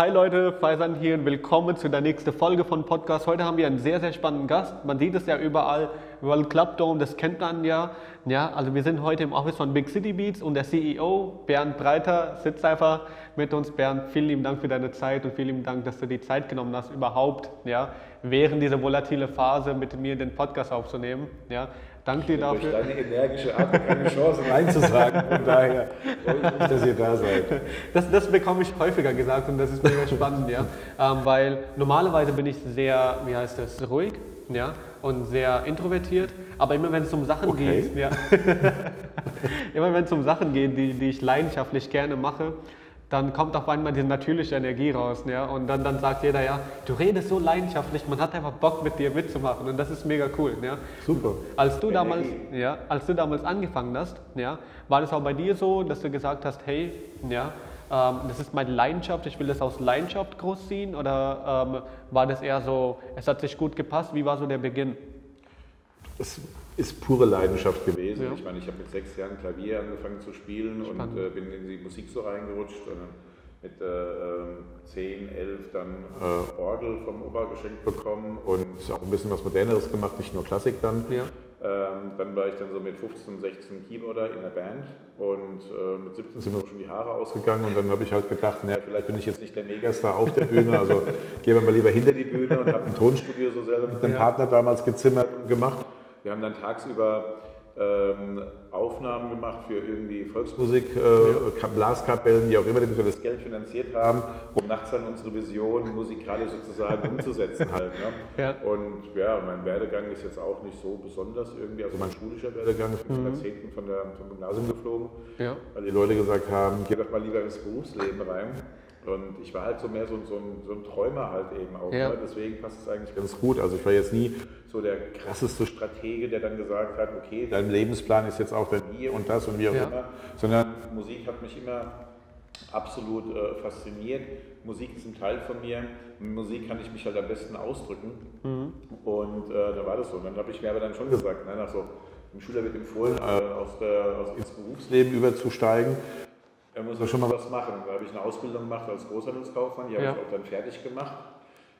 Hi Leute, Faisan hier und willkommen zu der nächsten Folge von Podcast. Heute haben wir einen sehr, sehr spannenden Gast. Man sieht es ja überall. World Club Dome, das kennt man ja. Ja, also wir sind heute im Office von Big City Beats und der CEO Bernd Breiter sitzt einfach mit uns. Bernd, vielen lieben Dank für deine Zeit und vielen lieben Dank, dass du die Zeit genommen hast, überhaupt, ja, während dieser volatile Phase mit mir den Podcast aufzunehmen. Ja, Danke dir dafür. Durch deine energische Art keine Chance, Nein zu sagen. Von daher freue ich mich, dass ihr da seid. Das, das bekomme ich häufiger gesagt und das ist mega spannend, ja. Ähm, weil normalerweise bin ich sehr, wie heißt das, ruhig, ja, und sehr introvertiert. Aber immer wenn es um Sachen Okay. geht, ja, immer wenn es um Sachen geht, die, die ich leidenschaftlich gerne mache, dann kommt auf einmal diese natürliche Energie raus. Ja? Und dann, dann sagt jeder, ja, du redest so leidenschaftlich, man hat einfach Bock mit dir mitzumachen und das ist mega cool. Ja? Super. Als du, damals, ja, als du damals angefangen hast, ja, war das auch bei dir so, dass du gesagt hast, hey, ja, ähm, das ist meine Leidenschaft, ich will das aus Leidenschaft großziehen? Oder ähm, war das eher so, es hat sich gut gepasst? Wie war so der Beginn? Es ist pure Leidenschaft gewesen. Ja. Ich meine, ich habe mit sechs Jahren Klavier angefangen zu spielen Spannend. und äh, bin in die Musik so reingerutscht. Und dann mit äh, ähm, 10, 11 dann äh, Orgel vom Opa geschenkt bekommen und auch ein bisschen was Moderneres gemacht, nicht nur Klassik dann. Ja. Ähm, dann war ich dann so mit 15, 16 Keyboarder in der Band und äh, mit 17 sind mir schon die Haare ausgegangen und dann habe ich halt gedacht, naja, vielleicht bin ich jetzt nicht der Megastar auf der Bühne, also gehen wir mal lieber hinter die Bühne und habe ein Tonstudio so selber mit dem Ja. Partner damals gezimmert und gemacht. Wir haben dann tagsüber ähm, Aufnahmen gemacht für irgendwie Volksmusik, äh, Ka- Blaskapellen, wie auch immer, die wir das Geld finanziert haben, um nachts dann unsere Vision musikalisch sozusagen umzusetzen halt. Ne? Ja. Und ja, mein Werdegang ist jetzt auch nicht so besonders irgendwie, also mein schulischer Werdegang, ich bin Mhm. von der 10. Von der, vom Gymnasium geflogen, Ja. weil die Leute gesagt haben, geh doch mal lieber ins Berufsleben rein. Und ich war halt so mehr so, ein- so, ein, so ein Träumer halt eben auch. Ja. Ne? Deswegen passt es eigentlich ganz gut. Also ich war jetzt nie so der krasseste Stratege, der dann gesagt hat, okay, dein Lebensplan ist jetzt auch dann hier und das und wie auch Ja. immer. Sondern Musik hat mich immer absolut äh, fasziniert. Musik ist ein Teil von mir. Mit Musik kann ich mich halt am besten ausdrücken. Und äh, da war das so. Und dann habe ich mir aber dann schon gesagt, nein, also dem Schüler wird empfohlen, äh, aus der, aus, ins Berufsleben überzusteigen. Er muss doch schon mal was machen. Da habe ich eine Ausbildung gemacht als Großhandelskaufmann, die habe Ja. ich auch dann fertig gemacht.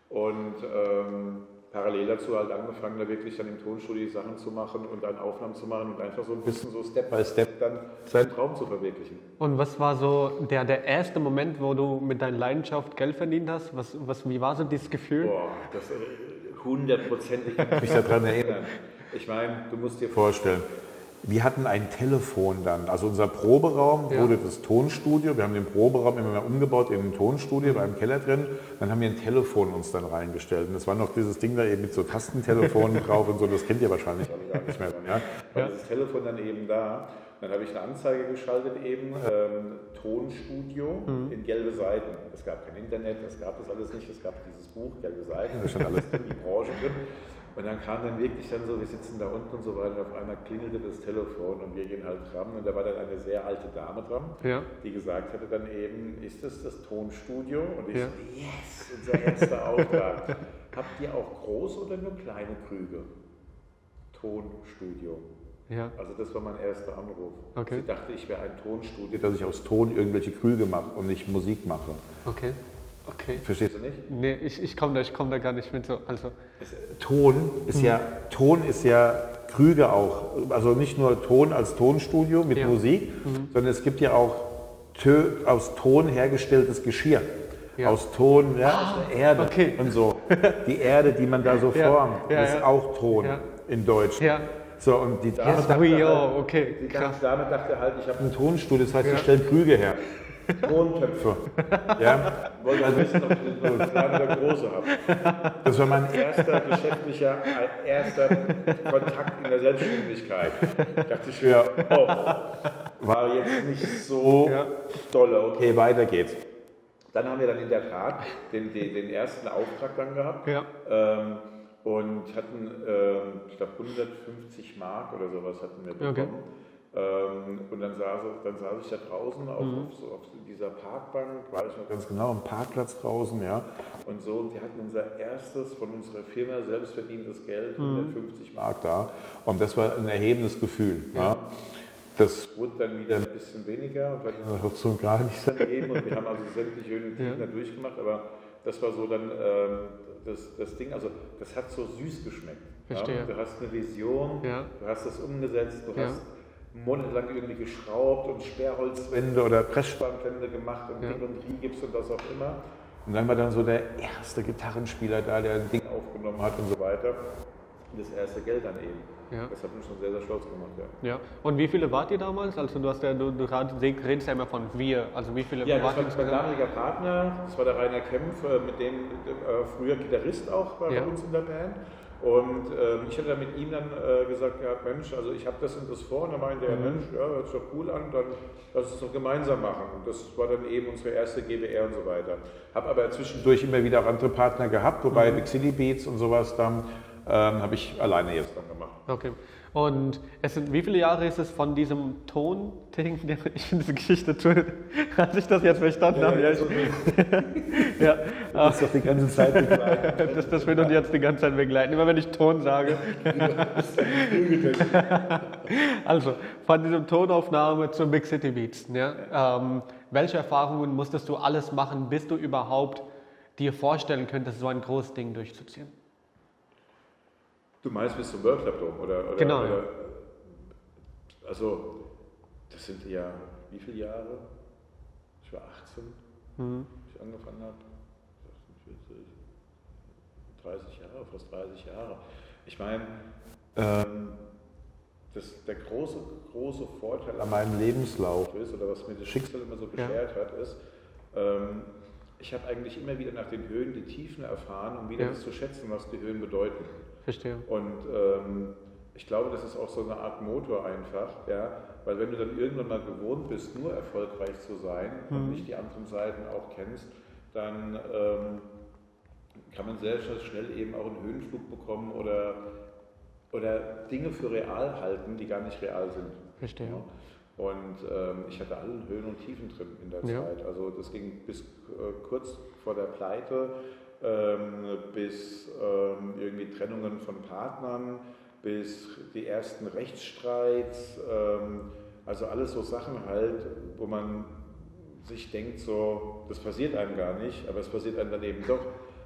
Und ähm, parallel dazu halt angefangen, da wirklich dann im Tonstudio Sachen zu machen und dann Aufnahmen zu machen und einfach so ein bisschen so Step by Step dann seinen Traum zu verwirklichen. Und was war so der, der erste Moment, wo du mit deiner Leidenschaft Geld verdient hast? Was, was, wie war so dieses Gefühl? Boah, das äh, hundertprozentig kann ich mich daran erinnern. Ich meine, du musst dir vorstellen, wir hatten ein Telefon dann, also unser Proberaum Ja. wurde das Tonstudio, wir haben den Proberaum immer mehr umgebaut in ein Tonstudio, war im Keller drin, dann haben wir ein Telefon uns dann reingestellt und das war noch dieses Ding da eben mit so Tastentelefonen drauf und so, das kennt ihr wahrscheinlich alle gar nicht mehr. Dann, ja? War Ja. dieses Telefon dann eben da, dann habe ich eine Anzeige geschaltet eben, ähm, Tonstudio in gelbe Seiten. Es gab kein Internet, es gab das alles nicht, es gab dieses Buch, gelbe Seiten, da stand alles drin, die Branche drin. Und dann kam dann wirklich dann so, wir sitzen da unten und so weiter, und auf einmal klingelte das Telefon und wir gehen halt dran und da war dann eine sehr alte Dame dran, Ja. die gesagt hatte dann eben, ist das das Tonstudio? Und ich Ja. so, yes, unser erster Auftrag. Habt ihr auch große oder nur kleine Krüge? Tonstudio. Ja. Also das war mein erster Anruf. Okay. Sie dachte, ich wäre ein Tonstudio, dass ich aus Ton irgendwelche Krüge mache und nicht Musik mache. Okay. Okay. Verstehst du nicht? Nee, ich, ich komme da, ich komm da gar nicht mit so. Also, Ton ist ja, Ton ist ja Krüge auch. Also nicht nur Ton als Tonstudio mit Ja. Musik, sondern es gibt ja auch Tö aus Ton hergestelltes Geschirr. Ja. Ah, Aus Ton, ja, aus der Erde okay. und so. Die Erde, die man da so Ja, formt, ist auch Ton in Deutsch. ja. So, und die Dame Yes, dachte halt. Okay, die. Dame dachte halt, ich habe ein Tonstudio, das heißt, ich stelle Krüge her. Tontöpfe. Ja? Wollte also wissen, ob ich kleine oder große habe. Das war mein erster geschäftlicher, erster Kontakt in der Selbstständigkeit. dachte ich mir, oh, war jetzt nicht so Ja. dolle. Okay, weiter geht's. Dann haben wir dann in der Tat den, den, den ersten Auftrag dann gehabt. Ja. Ähm, und hatten, ähm, ich glaube, 150 Mark oder sowas hatten wir Okay. Ähm, und dann saß, dann saß ich da draußen auf, auf, so, auf dieser Parkbank, war ich noch ganz genau, am Parkplatz draußen, ja. Und so, und wir hatten unser erstes von unserer Firma selbstverdientes Geld, 150 Mark da. Und das war ein erhebendes Gefühl. Ja. Das wurde dann wieder ein bisschen weniger dann noch so gar nichts daneben und wir haben also sämtliche Höhen und Tiefen ja. da durchgemacht, aber das war so dann ähm, das, das Ding, also das hat so süß geschmeckt. Verstehe. Ja? Du hast eine Vision, ja. du hast das umgesetzt, du hast monatelang irgendwie geschraubt und Sperrholzwände oder Pressspanwände gemacht und ja. Ding und Rigips und was auch immer. Und dann war dann so der erste Gitarrenspieler da, der ein Ding aufgenommen hat und so weiter. Und das erste Geld dann eben. Ja. Das hat mich schon sehr, sehr stolz gemacht, ja. ja. Und wie viele wart ihr damals? Also du hast ja, du, du redest ja immer von wir. Also wie viele ja, wart ihr? Ja, das war mein damaliger Partner, das war der Rainer Kempf, äh, mit dem äh, früher Gitarrist auch war bei uns in der Band. Und ähm, ich hatte dann mit ihm dann äh, gesagt, ja, Mensch, also ich habe das und das vor. Und dann meinte er, mhm. Mensch, ja, hört sich doch cool an, dann lass uns doch gemeinsam machen. Und das war dann eben unsere erste GBR und so weiter. Habe aber zwischendurch immer wieder auch andere Partner gehabt, wobei mhm. Big City Beats und sowas, dann ähm, habe ich alleine jetzt dann gemacht. Okay. Und es sind, wie viele Jahre ist es von diesem Ton-Ding? Ich finde diese Geschichte toll, als ich das jetzt verstanden ja, habe. Ja, ich, ja, das ist doch die ganze Zeit begleiten. das, das wird uns jetzt die ganze Zeit begleiten, immer wenn ich Ton sage. also, von diesem Tonaufnahme zu Big City Beats. Ja? Ähm, welche Erfahrungen musstest du alles machen, bis du überhaupt dir vorstellen könntest, so ein großes Ding durchzuziehen? Du meinst bis zum World Club Dome, oder? oder genau. Oder, also, das sind ja wie viele Jahre? Ich war 18, mhm. als ich angefangen habe. 30 Jahre, fast 30 Jahre. Ich meine, ähm, das, der große, große Vorteil an meinem Lebenslauf ist, oder was mir das Schicksal immer so beschert ja. hat, ist, ähm, ich habe eigentlich immer wieder nach den Höhen die Tiefen erfahren, um wieder ja. das zu schätzen, was die Höhen bedeuten. Verstehe. Und ähm, ich glaube, das ist auch so eine Art Motor einfach, ja, weil wenn du dann irgendwann mal gewohnt bist, nur erfolgreich zu sein mhm. und nicht die anderen Seiten auch kennst, dann ähm, kann man sehr schnell eben auch einen Höhenflug bekommen oder, oder Dinge für real halten, die gar nicht real sind. Verstehe. Ja. Und ähm, ich hatte alle Höhen und Tiefen drin in der ja. Zeit. Also das ging bis äh, kurz vor der Pleite bis ähm, irgendwie Trennungen von Partnern, bis die ersten Rechtsstreits, ähm, also alles so Sachen halt, wo man sich denkt, so, das passiert einem gar nicht, aber es passiert einem dann eben doch.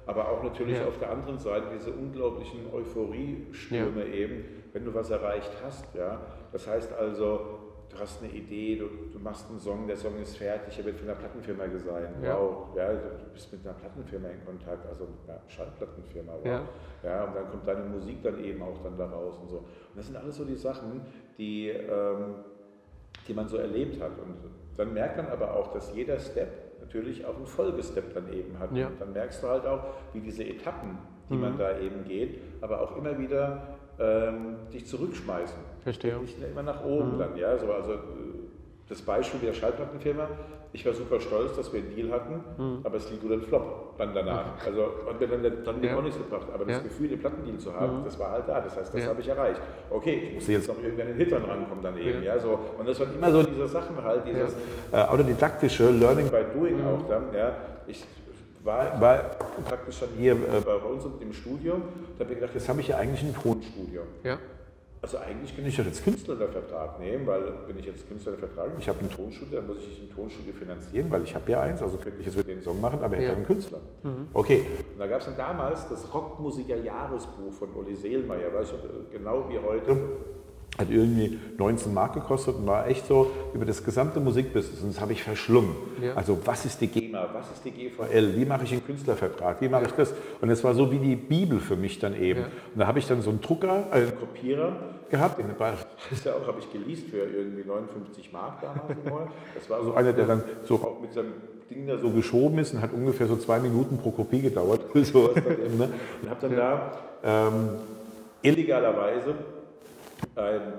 Aber auch natürlich ja. auf der anderen Seite diese unglaublichen Euphoriestürme ja. eben, wenn du was erreicht hast. Ja? Das heißt also, du hast eine Idee, du, du, machst einen Song, der Song ist fertig, er wird von einer Plattenfirma gesagt. Ja. Wow, ja, du bist mit einer Plattenfirma in Kontakt, also einer Schallplattenfirma. Wow. Ja. ja, und dann kommt deine Musik dann eben auch dann da raus und so. Und das sind alles so die Sachen, die, ähm, die man so erlebt hat. Und dann merkt man aber auch, dass jeder Step natürlich auch einen Folgestep dann eben hat. Ja. Und dann merkst du halt auch, wie diese Etappen, die mhm. man da eben geht, aber auch immer wieder ähm, dich zurückschmeißen. Verstehe. Nicht immer nach oben mhm. dann, ja. So, also das Beispiel der Schallplattenfirma, ich war super stolz, dass wir einen Deal hatten, mhm. aber es lief nur ein Flop dann danach. Also hat mir dann Plan ja. auch nichts gebracht. Aber das Gefühl, den Plattendeal zu haben, mhm. das war halt da. Das heißt, das ja. habe ich erreicht. Okay, ich musste jetzt noch irgendwann in Hittern rankommen dann eben. Ja. so. Und das waren immer so diese Sachen halt, dieses äh, autodidaktische Learning by Doing mhm. auch dann. Ja. Ich war, war praktisch dann hier äh, bei uns im Studio. Da habe ich gedacht, jetzt habe ich ja eigentlich ein Tonstudio. Ja. Also eigentlich kann ich doch jetzt Künstlervertrag nehmen, weil wenn ich jetzt Künstlervertrag ich habe ein Tonstudio, dann muss ich ein Tonstudio finanzieren, weil ich habe ja eins, also könnte ich jetzt mit den Song machen, aber ich ja. habe einen Künstler. Mhm. Okay, und da gab es dann damals das Rockmusiker-Jahresbuch von Uli Seelmeier, weißt du, genau wie heute hat irgendwie 19 Mark gekostet und war echt so über das gesamte Musikbusiness. Und das habe ich verschlungen. Ja. Also was ist die GEMA, was ist die GVL, wie mache ich einen Künstlervertrag, wie mache ich das? Und es war so wie die Bibel für mich dann eben. Ja. Und da habe ich dann so einen Drucker, also einen Kopierer gehabt. Den das ja auch, habe ich geleast für irgendwie 59 Mark damals. Das war so einer, der dann so auch mit seinem Ding da so geschoben ist und hat ungefähr so zwei Minuten pro Kopie gedauert. so dann eben, ne? Und habe dann da ähm, illegalerweise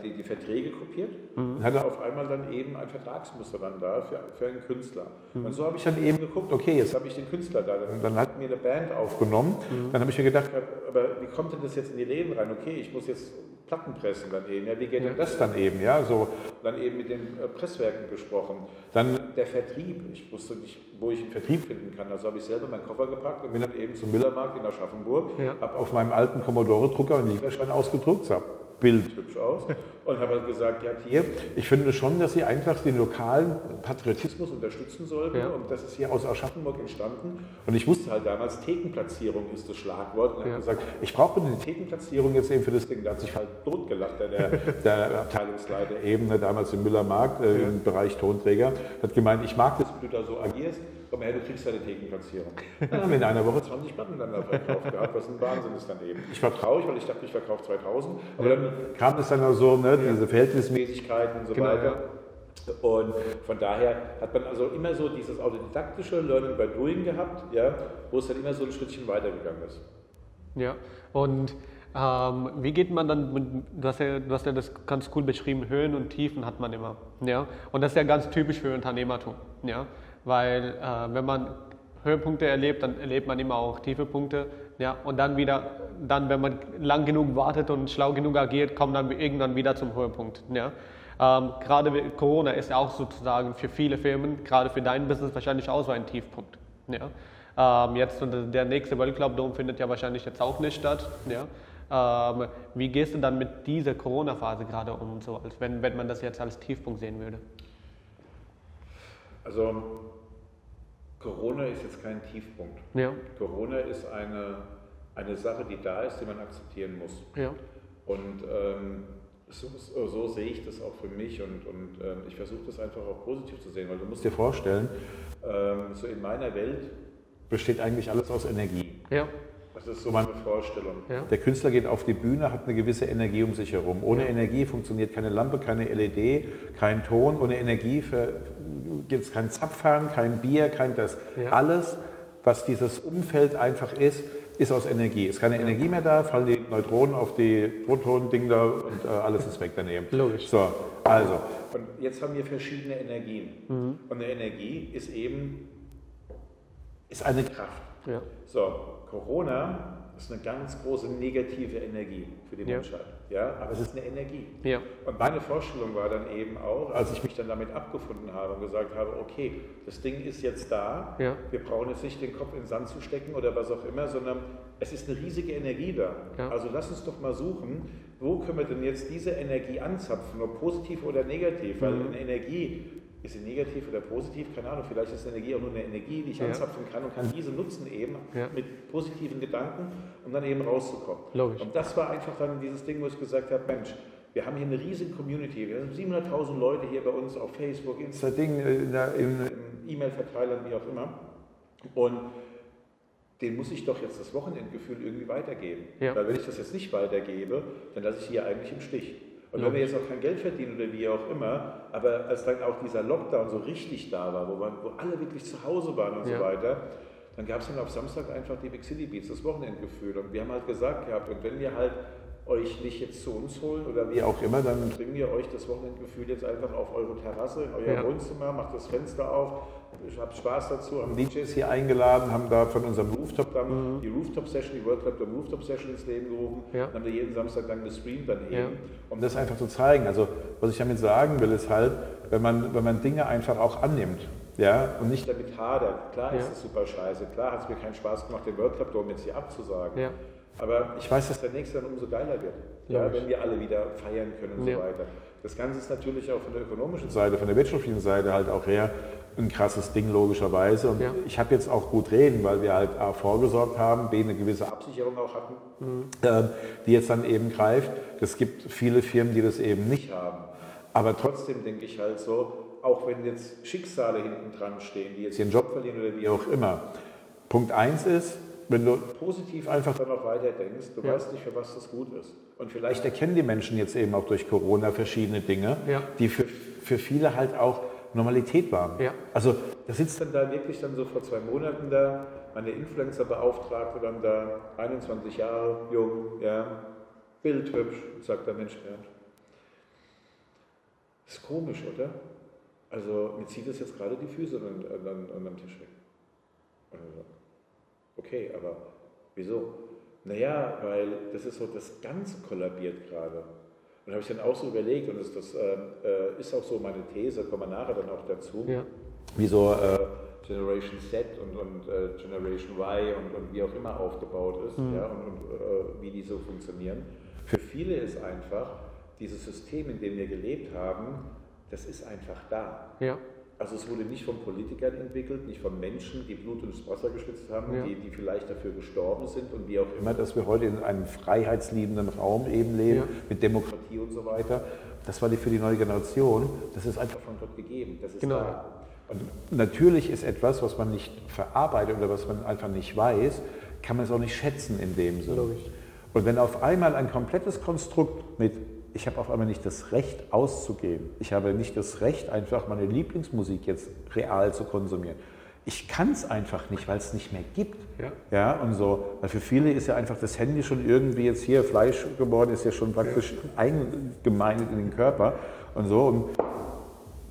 die, die, Verträge kopiert mhm. und hatte auf einmal dann eben ein Vertragsmuster dann da für, für einen Künstler. Mhm. Und so habe ich dann eben geguckt, okay, jetzt habe ich den Künstler da. Und dann hat mir eine Band aufgenommen. Mhm. Dann habe ich mir gedacht, aber wie kommt denn das jetzt in die Läden rein? Okay, ich muss jetzt Platten pressen dann eben. Ja, wie geht denn das dann eben? Ja, so dann eben mit den äh, Presswerken gesprochen. Dann der Vertrieb. Ich wusste nicht, wo ich einen Vertrieb finden kann. Also habe ich selber meinen Koffer gepackt und bin dann eben zum Millermarkt in Aschaffenburg, ja. habe auf meinem alten Commodore-Drucker einen Lieferschein ausgedruckt, habe Bild hübsch aus. und habe halt gesagt, ja, hier, ich finde schon, dass Sie einfach den lokalen Patriotismus unterstützen sollten. Ja. Und das ist hier aus Aschaffenburg entstanden. Und ich wusste halt damals, Thekenplatzierung ist das Schlagwort. Und ja. habe gesagt, ich brauche eine Thekenplatzierung jetzt eben für das Ding. Da hat sich halt totgelacht, der, der Abteilungsleiter eben, damals im Müllermarkt, äh, ja. im Bereich Tonträger, hat gemeint, ich mag das, wie du da so agierst komm her, du kriegst deine Thekenplatzierung. Dann haben wir in einer Woche 20 Platten dann da verkauft gehabt, was ein Wahnsinn ist dann eben. Ich war traurig, weil ich dachte, ich verkaufe 2000, aber dann kam es dann auch so, ne, diese Verhältnismäßigkeiten und so genau, weiter. Und von daher hat man also immer so dieses autodidaktische Learning by Doing gehabt, ja, wo es dann immer so ein Schrittchen weitergegangen ist. Ja, und ähm, wie geht man dann, mit, du, hast ja, du hast ja das ganz cool beschrieben, Höhen und Tiefen hat man immer. Ja? Und das ist ja ganz typisch für Unternehmertum. Ja? Weil äh, wenn man Höhepunkte erlebt, dann erlebt man immer auch tiefe Punkte. Ja, und dann wieder, dann, wenn man lang genug wartet und schlau genug agiert, kommt man irgendwann wieder zum Höhepunkt. Ja. Ähm, gerade Corona ist ja auch sozusagen für viele Firmen, gerade für dein Business wahrscheinlich auch so ein Tiefpunkt. Ja. Ähm, jetzt der nächste World Club Dome findet ja wahrscheinlich jetzt auch nicht statt. Ja. Ähm, wie gehst du dann mit dieser Corona-Phase gerade um so, als wenn, wenn man das jetzt als Tiefpunkt sehen würde? Also Corona ist jetzt kein Tiefpunkt. Ja. Corona ist eine, eine Sache, die da ist, die man akzeptieren muss. Ja. Und ähm, so, so, sehe ich das auch für mich und, und ähm, ich versuche das einfach auch positiv zu sehen, weil du musst dir vorstellen, ähm, so in meiner Welt besteht eigentlich alles aus Energie. Ja. Das ist so meine Vorstellung. Ja. Der Künstler geht auf die Bühne, hat eine gewisse Energie um sich herum. Ohne ja. Energie funktioniert keine Lampe, keine LED, kein Ton. Ohne Energie gibt es kein Zapfhahn, kein Bier, kein das. Ja. Alles, was dieses Umfeld einfach ist, ist aus Energie. Ist keine Energie mehr da, fallen die Neutronen auf die Protonen-Ding da und äh, alles ist weg daneben. Logisch. So, also. Und jetzt haben wir verschiedene Energien. Mhm. Und eine Energie ist eben ist eine Kraft. Ja. So, Corona ist eine ganz große negative Energie für die ja. Menschheit. Ja, aber es ist eine Energie. Ja. Und meine Vorstellung war dann eben auch, als ich mich dann damit abgefunden habe und gesagt habe, okay, das Ding ist jetzt da, ja. wir brauchen jetzt nicht den Kopf in den Sand zu stecken oder was auch immer, sondern es ist eine riesige Energie da. Ja. Also lass uns doch mal suchen, wo können wir denn jetzt diese Energie anzapfen, ob positiv oder negativ, weil mhm. eine Energie ist sie negativ oder positiv? Keine Ahnung. Vielleicht ist Energie auch nur eine Energie, die ich ja. anzapfen kann und kann diese nutzen eben ja. mit positiven Gedanken, um dann eben rauszukommen. Logisch. Und das war einfach dann dieses Ding, wo ich gesagt habe, Mensch, wir haben hier eine riesige Community. Wir haben 700.000 Leute hier bei uns auf Facebook, Insta, Ding, äh, E-Mail-Verteilern, wie auch immer. Und den muss ich doch jetzt das Wochenendgefühl irgendwie weitergeben. Ja. Weil wenn ich das jetzt nicht weitergebe, dann lasse ich hier eigentlich im Stich. Und wenn wir jetzt auch kein Geld verdienen oder wie auch immer, aber als dann auch dieser Lockdown so richtig da war, wo, man, wo alle wirklich zu Hause waren und ja. so weiter, dann gab es dann auf Samstag einfach die Big City Beats, das Wochenendgefühl. Und wir haben halt gesagt gehabt, und wenn wir halt euch nicht jetzt zu uns holen oder wie auch immer, dann bringen wir euch das Wochenendgefühl jetzt einfach auf eure Terrasse, in euer ja. Wohnzimmer, macht das Fenster auf, ich habe Spaß dazu, haben DJs hier eingeladen, haben da von unserem Rooftop dann mhm. die Rooftop-Session, die World Club der Rooftop-Session ins Leben gerufen, ja. haben da jeden Samstag dann gestreamt dann eben, ja. um das einfach zu zeigen. Also was ich damit sagen will, ist halt, wenn man, wenn man Dinge einfach auch annimmt, ja, und nicht damit hadert. Klar ja. ist es super scheiße, klar hat es mir keinen Spaß gemacht, den World Club Dome jetzt hier abzusagen. Ja. Aber ich weiß, dass der nächste dann umso geiler wird, ja, wenn wir alle wieder feiern können und so weiter. Das Ganze ist natürlich auch von der ökonomischen Seite, von der wirtschaftlichen Seite halt auch her ein krasses Ding logischerweise. Und ja. ich habe jetzt auch gut reden, weil wir halt A, vorgesorgt haben, B, eine gewisse Absicherung auch hatten, mhm. äh, die jetzt dann eben greift. Es gibt viele Firmen, die das eben nicht haben. Aber trotzdem denke ich halt so, auch wenn jetzt Schicksale hinten dran stehen, die jetzt ihren Job verlieren oder wie auch immer. Punkt eins ist, wenn du positiv einfach dann noch weiter denkst, du ja. weißt nicht, für was das gut ist. Und vielleicht erkennen die Menschen jetzt eben auch durch Corona verschiedene Dinge, ja. die für, für viele halt auch Normalität waren. Ja. Also da sitzt dann da wirklich dann so vor zwei Monaten da, meine Influencer-Beauftragte dann da, 21 Jahre jung, ja, bildhübsch, sagt der Mensch, ja, ist komisch, oder? Also mir zieht es jetzt gerade die Füße an, an, an am Tisch weg. Also, okay, aber wieso? Naja, weil das ist so, das Ganze kollabiert gerade. Und habe ich dann auch so überlegt, und das, das ähm, äh, ist auch so meine These, kommen wir nachher dann auch dazu, ja. wie so äh, Generation Z und, und äh, Generation Y und, und, wie auch immer aufgebaut ist mhm. ja, und, und äh, wie die so funktionieren. Für viele ist einfach, dieses System, in dem wir gelebt haben, das ist einfach da. Ja. Also es wurde nicht von Politikern entwickelt, nicht von Menschen, die Blut ins Wasser geschwitzt haben, Ja. die, die vielleicht dafür gestorben sind und wie auch immer, dass wir heute in einem freiheitsliebenden Raum eben leben, Ja. mit Demokratie und so weiter. Das war die für die neue Generation, das ist einfach von Gott gegeben, das ist Genau. da. Und natürlich ist etwas, was man nicht verarbeitet oder was man einfach nicht weiß, kann man es auch nicht schätzen in dem Sinne. Und wenn auf einmal ein komplettes Konstrukt mit, ich habe auf einmal nicht das Recht auszugehen, ich habe nicht das Recht, einfach meine Lieblingsmusik jetzt real zu konsumieren. Ich kann es einfach nicht, weil es nicht mehr gibt. Ja. Ja, und so, weil für viele ist ja einfach das Handy schon irgendwie jetzt hier Fleisch geworden, ist ja schon praktisch eingemeindet in den Körper und so. Und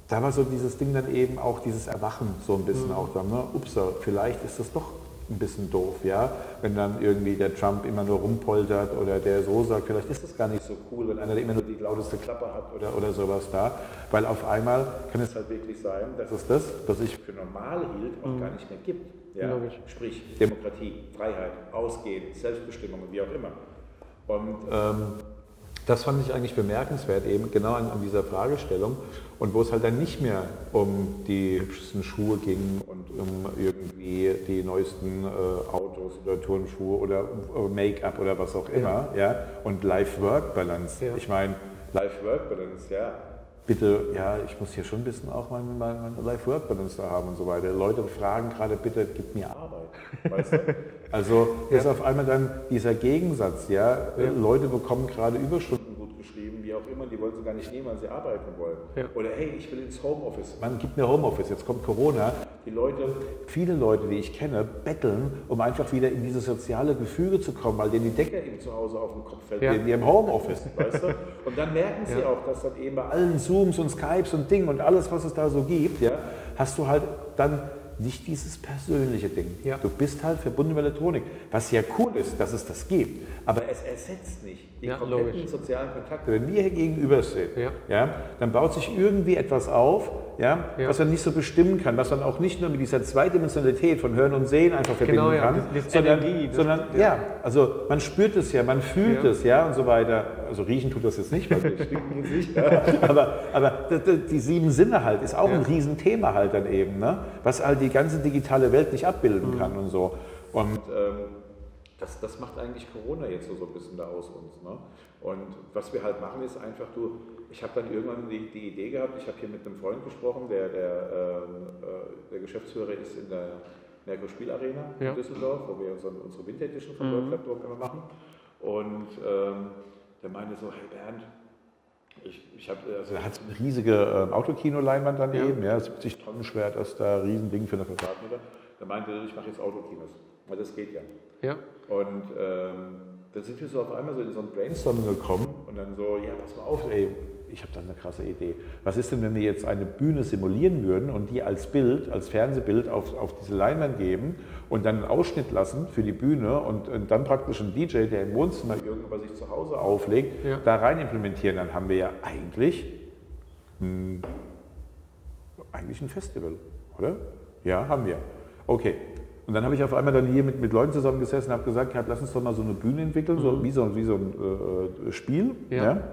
da war so dieses Ding dann eben auch dieses Erwachen so ein bisschen auch da. Ne? Ups, vielleicht ist das doch ein bisschen doof, ja, wenn dann irgendwie der Trump immer nur rumpoltert oder der so sagt, vielleicht ist das gar nicht so cool, wenn einer immer nur die lauteste Klappe hat oder, oder sowas da, weil auf einmal kann es halt wirklich sein, dass es das, was ich für normal hielt, auch gar nicht mehr gibt. Ja? Logisch. Sprich Demokratie, Freiheit, Ausgehen, Selbstbestimmung und wie auch immer. Und ähm, das fand ich eigentlich bemerkenswert, eben genau an, an dieser Fragestellung. Und wo es halt dann nicht mehr um die hübschesten Schuhe ging und um irgendwie die neuesten äh, Autos oder Turnschuhe oder äh, Make-up oder was auch immer, ja, und Life-Work-Balance. Ja. Ich meine, Life-Work-Balance, ja. Bitte, ja, ich muss hier schon ein bisschen auch meine, meine, Life-Work-Balance da haben und so weiter. Leute fragen gerade, bitte gib mir Arbeit. Weißt du? Also ist auf einmal dann dieser Gegensatz, ja, Leute bekommen gerade Überstunden auch immer, die wollen sie gar nicht nehmen, weil sie arbeiten wollen. Ja. Oder hey, ich will ins Homeoffice. Man gibt mir Homeoffice, jetzt kommt Corona. Die Leute, viele Leute, die ich kenne, betteln, um einfach wieder in dieses soziale Gefüge zu kommen, weil denen die Decke eben zu Hause auf den Kopf fällt, Ja. in ihrem Homeoffice, weißt du? Und dann merken sie Ja. auch, dass dann eben bei allen Zooms und Skypes und Ding und alles, was es da so gibt, ja, hast du halt dann nicht dieses persönliche Ding. Ja. Du bist halt verbunden mit Elektronik, was ja cool ist, dass es das gibt, aber es ersetzt nicht die Ja, kompletten logisch. sozialen Kontakte. Wenn wir hier gegenüberstehen, Ja. ja, dann baut sich irgendwie etwas auf, ja, was man nicht so bestimmen kann, was man auch nicht nur mit dieser Zweidimensionalität von Hören und Sehen einfach verbinden Genau, kann, sondern, Synergie, das- sondern ja. also man spürt es ja, man fühlt es ja und so weiter. Also riechen tut das jetzt nicht, weil wir stinken jetzt nicht. Aber, aber die sieben Sinne halt ist auch ein Ja. Riesenthema halt dann eben, ne? was halt die ganze digitale Welt nicht abbilden kann und so. Und ähm, das, das macht eigentlich Corona jetzt so, so ein bisschen da aus uns. Ne? Und was wir halt machen, ist einfach, du, ich habe dann irgendwann die, die Idee gehabt, ich habe hier mit einem Freund gesprochen, der, der, ähm, äh, der Geschäftsführer ist in der Merkur Spielarena Ja. in Düsseldorf, wo wir unsere, unsere Winter Edition von World Club immer machen. Und ähm, der meinte so, hey Bernd, ich, ich habe, also er hat eine riesige ähm, Autokino-Leinwand daneben, ja. 70 Tonnen schwer, das da Riesending für eine Quadratmeter. Der meinte, ich mache jetzt Autokinos, weil das geht ja. Ja. Und ähm, dann sind wir so auf einmal so in so ein Brainstorming gekommen und dann so, ja, pass mal auf, ey, ich habe da eine krasse Idee. Was ist denn, wenn wir jetzt eine Bühne simulieren würden und die als Bild, als Fernsehbild auf, auf diese Leinwand geben und dann einen Ausschnitt lassen für die Bühne und, und dann praktisch einen DJ, der im Wohnzimmer irgendwas sich zu Hause auflegt, Ja. da rein implementieren, dann haben wir ja eigentlich hm, eigentlich ein Festival, oder? Ja, haben wir. Okay. Und dann habe ich auf einmal dann hier mit, mit Leuten zusammengesessen und habe gesagt, ja, lass uns doch mal so eine Bühne entwickeln, so, wie so, wie so ein äh, Spiel, Ja. ja.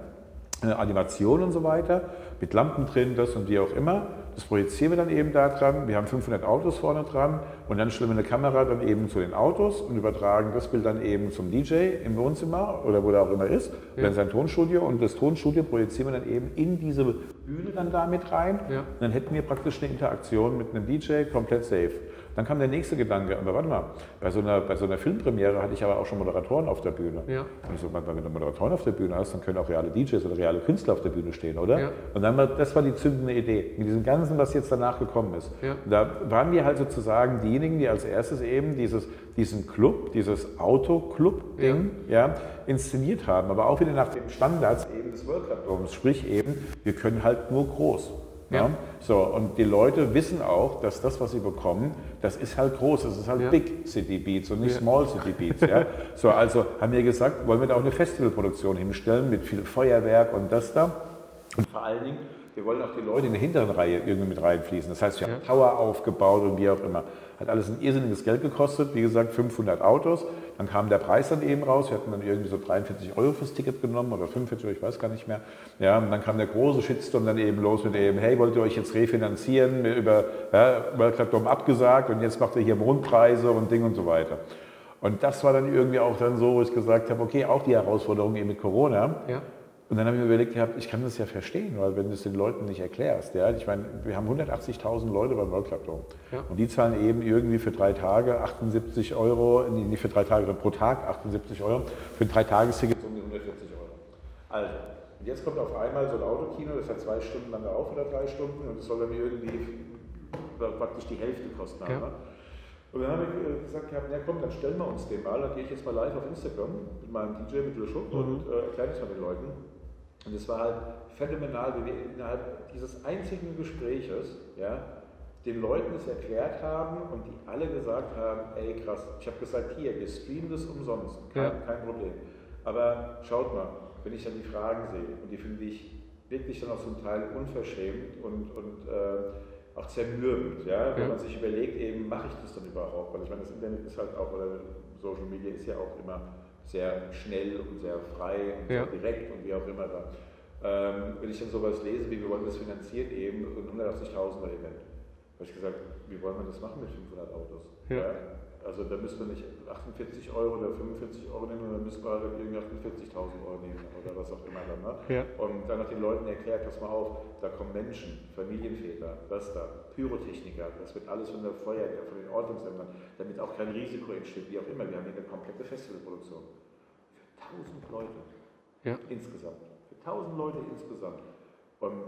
Eine Animation und so weiter, mit Lampen drin, das und wie auch immer. Das projizieren wir dann eben da dran. Wir haben 500 Autos vorne dran und dann stellen wir eine Kamera dann eben zu den Autos und übertragen das Bild dann eben zum DJ im Wohnzimmer oder wo der auch immer ist, oder in sein Tonstudio und das Tonstudio projizieren wir dann eben in diese Bühne dann da mit rein. Ja. Und dann hätten wir praktisch eine Interaktion mit einem DJ komplett safe. Dann kam der nächste Gedanke, aber warte mal, bei so, einer, bei so einer Filmpremiere hatte ich aber auch schon Moderatoren auf der Bühne. Ja. Und ich so, wenn du Moderatoren auf der Bühne hast, dann können auch reale DJs oder reale Künstler auf der Bühne stehen, oder? Ja. Und dann war, das war die zündende Idee, mit diesem Ganzen, was jetzt danach gekommen ist. Ja. Da waren wir halt sozusagen diejenigen, die als erstes eben dieses, diesen Club, dieses Autoclub-Ding ja. inszeniert haben, aber auch wieder nach den Standards eben des World Cup Doms, sprich eben, wir können halt nur groß. Ja. Ja. So, und die Leute wissen auch, dass das, was sie bekommen, das ist halt groß, das ist halt Ja. Big City Beats und nicht Ja. Small City Beats. Ja. So, also haben wir gesagt, wollen wir da auch eine Festivalproduktion hinstellen mit viel Feuerwerk und das da. Und vor allen Dingen, wir wollen auch die Leute in der hinteren Reihe irgendwie mit reinfließen. Das heißt, wir haben Ja. Tower aufgebaut und wie auch immer. Hat alles ein irrsinniges Geld gekostet. Wie gesagt, 500 Autos. Dann kam der Preis dann eben raus. Wir hatten dann irgendwie so 43 Euro fürs Ticket genommen oder 45 Euro, ich weiß gar nicht mehr. Ja, und dann kam der große Shitstorm dann eben los mit eben, hey, wollt ihr euch jetzt refinanzieren, über ja, Dome abgesagt und jetzt macht ihr hier Mondpreise und Ding und so weiter. Und das war dann irgendwie auch dann so, wo ich gesagt habe, okay, auch die Herausforderung eben mit Corona. Ja. Und dann habe ich mir überlegt gehabt, ich kann das ja verstehen, weil wenn du es den Leuten nicht erklärst, ja, ich meine, wir haben 180.000 Leute beim World Club Dome ja. und die zahlen eben irgendwie für drei Tage 78 Euro, nicht für drei Tage, sondern pro Tag 78 Euro, für ein Dreitagesticket um die 140 Euro. Also, und jetzt kommt auf einmal so ein Autokino, das hat zwei Stunden lang auf oder drei Stunden und das soll dann irgendwie praktisch die Hälfte kosten. Ja. Ne? Und dann habe ich äh, gesagt, ja komm, dann stellen wir uns den mal, dann gehe ich jetzt mal live auf Instagram mit meinem DJ, mit Schupp mhm. und äh, erkläre das mal den Leuten. Und es war halt phänomenal, wie wir innerhalb dieses einzigen Gespräches ja, den Leuten es erklärt haben und die alle gesagt haben, ey krass, ich habe gesagt, hier, wir streamen das umsonst, kein, ja. kein Problem. Aber schaut mal, wenn ich dann die Fragen sehe, und die finde ich wirklich dann auch zum Teil unverschämt und, und äh, auch zermürbend, ja? wenn ja. man sich überlegt, eben mache ich das dann überhaupt, weil ich meine, das Internet ist halt auch, oder Social Media ist ja auch immer sehr schnell und sehr frei und ja. sehr direkt und wie auch immer da. Ähm, wenn ich dann sowas lese, wie wir wollen das finanzieren, eben ein 180.000er Event, habe ich gesagt, wie wollen wir das machen mit 500 Autos? Ja. Also da müssen wir nicht 48 Euro oder 45 Euro nehmen, sondern müssen wir halt irgendwie 48.000 Euro nehmen oder was auch immer dann. Ne? Ja. Und dann hat den Leuten erklärt, pass mal auf, da kommen Menschen, Familienväter, das da, Pyrotechniker, das wird alles von der Feuerwehr, von den Ordnungsämtern, damit auch kein Risiko entsteht, wie auch immer. Wir haben hier eine komplette Festivalproduktion. Für 1000 Leute ja. insgesamt. Für 1000 Leute insgesamt. Und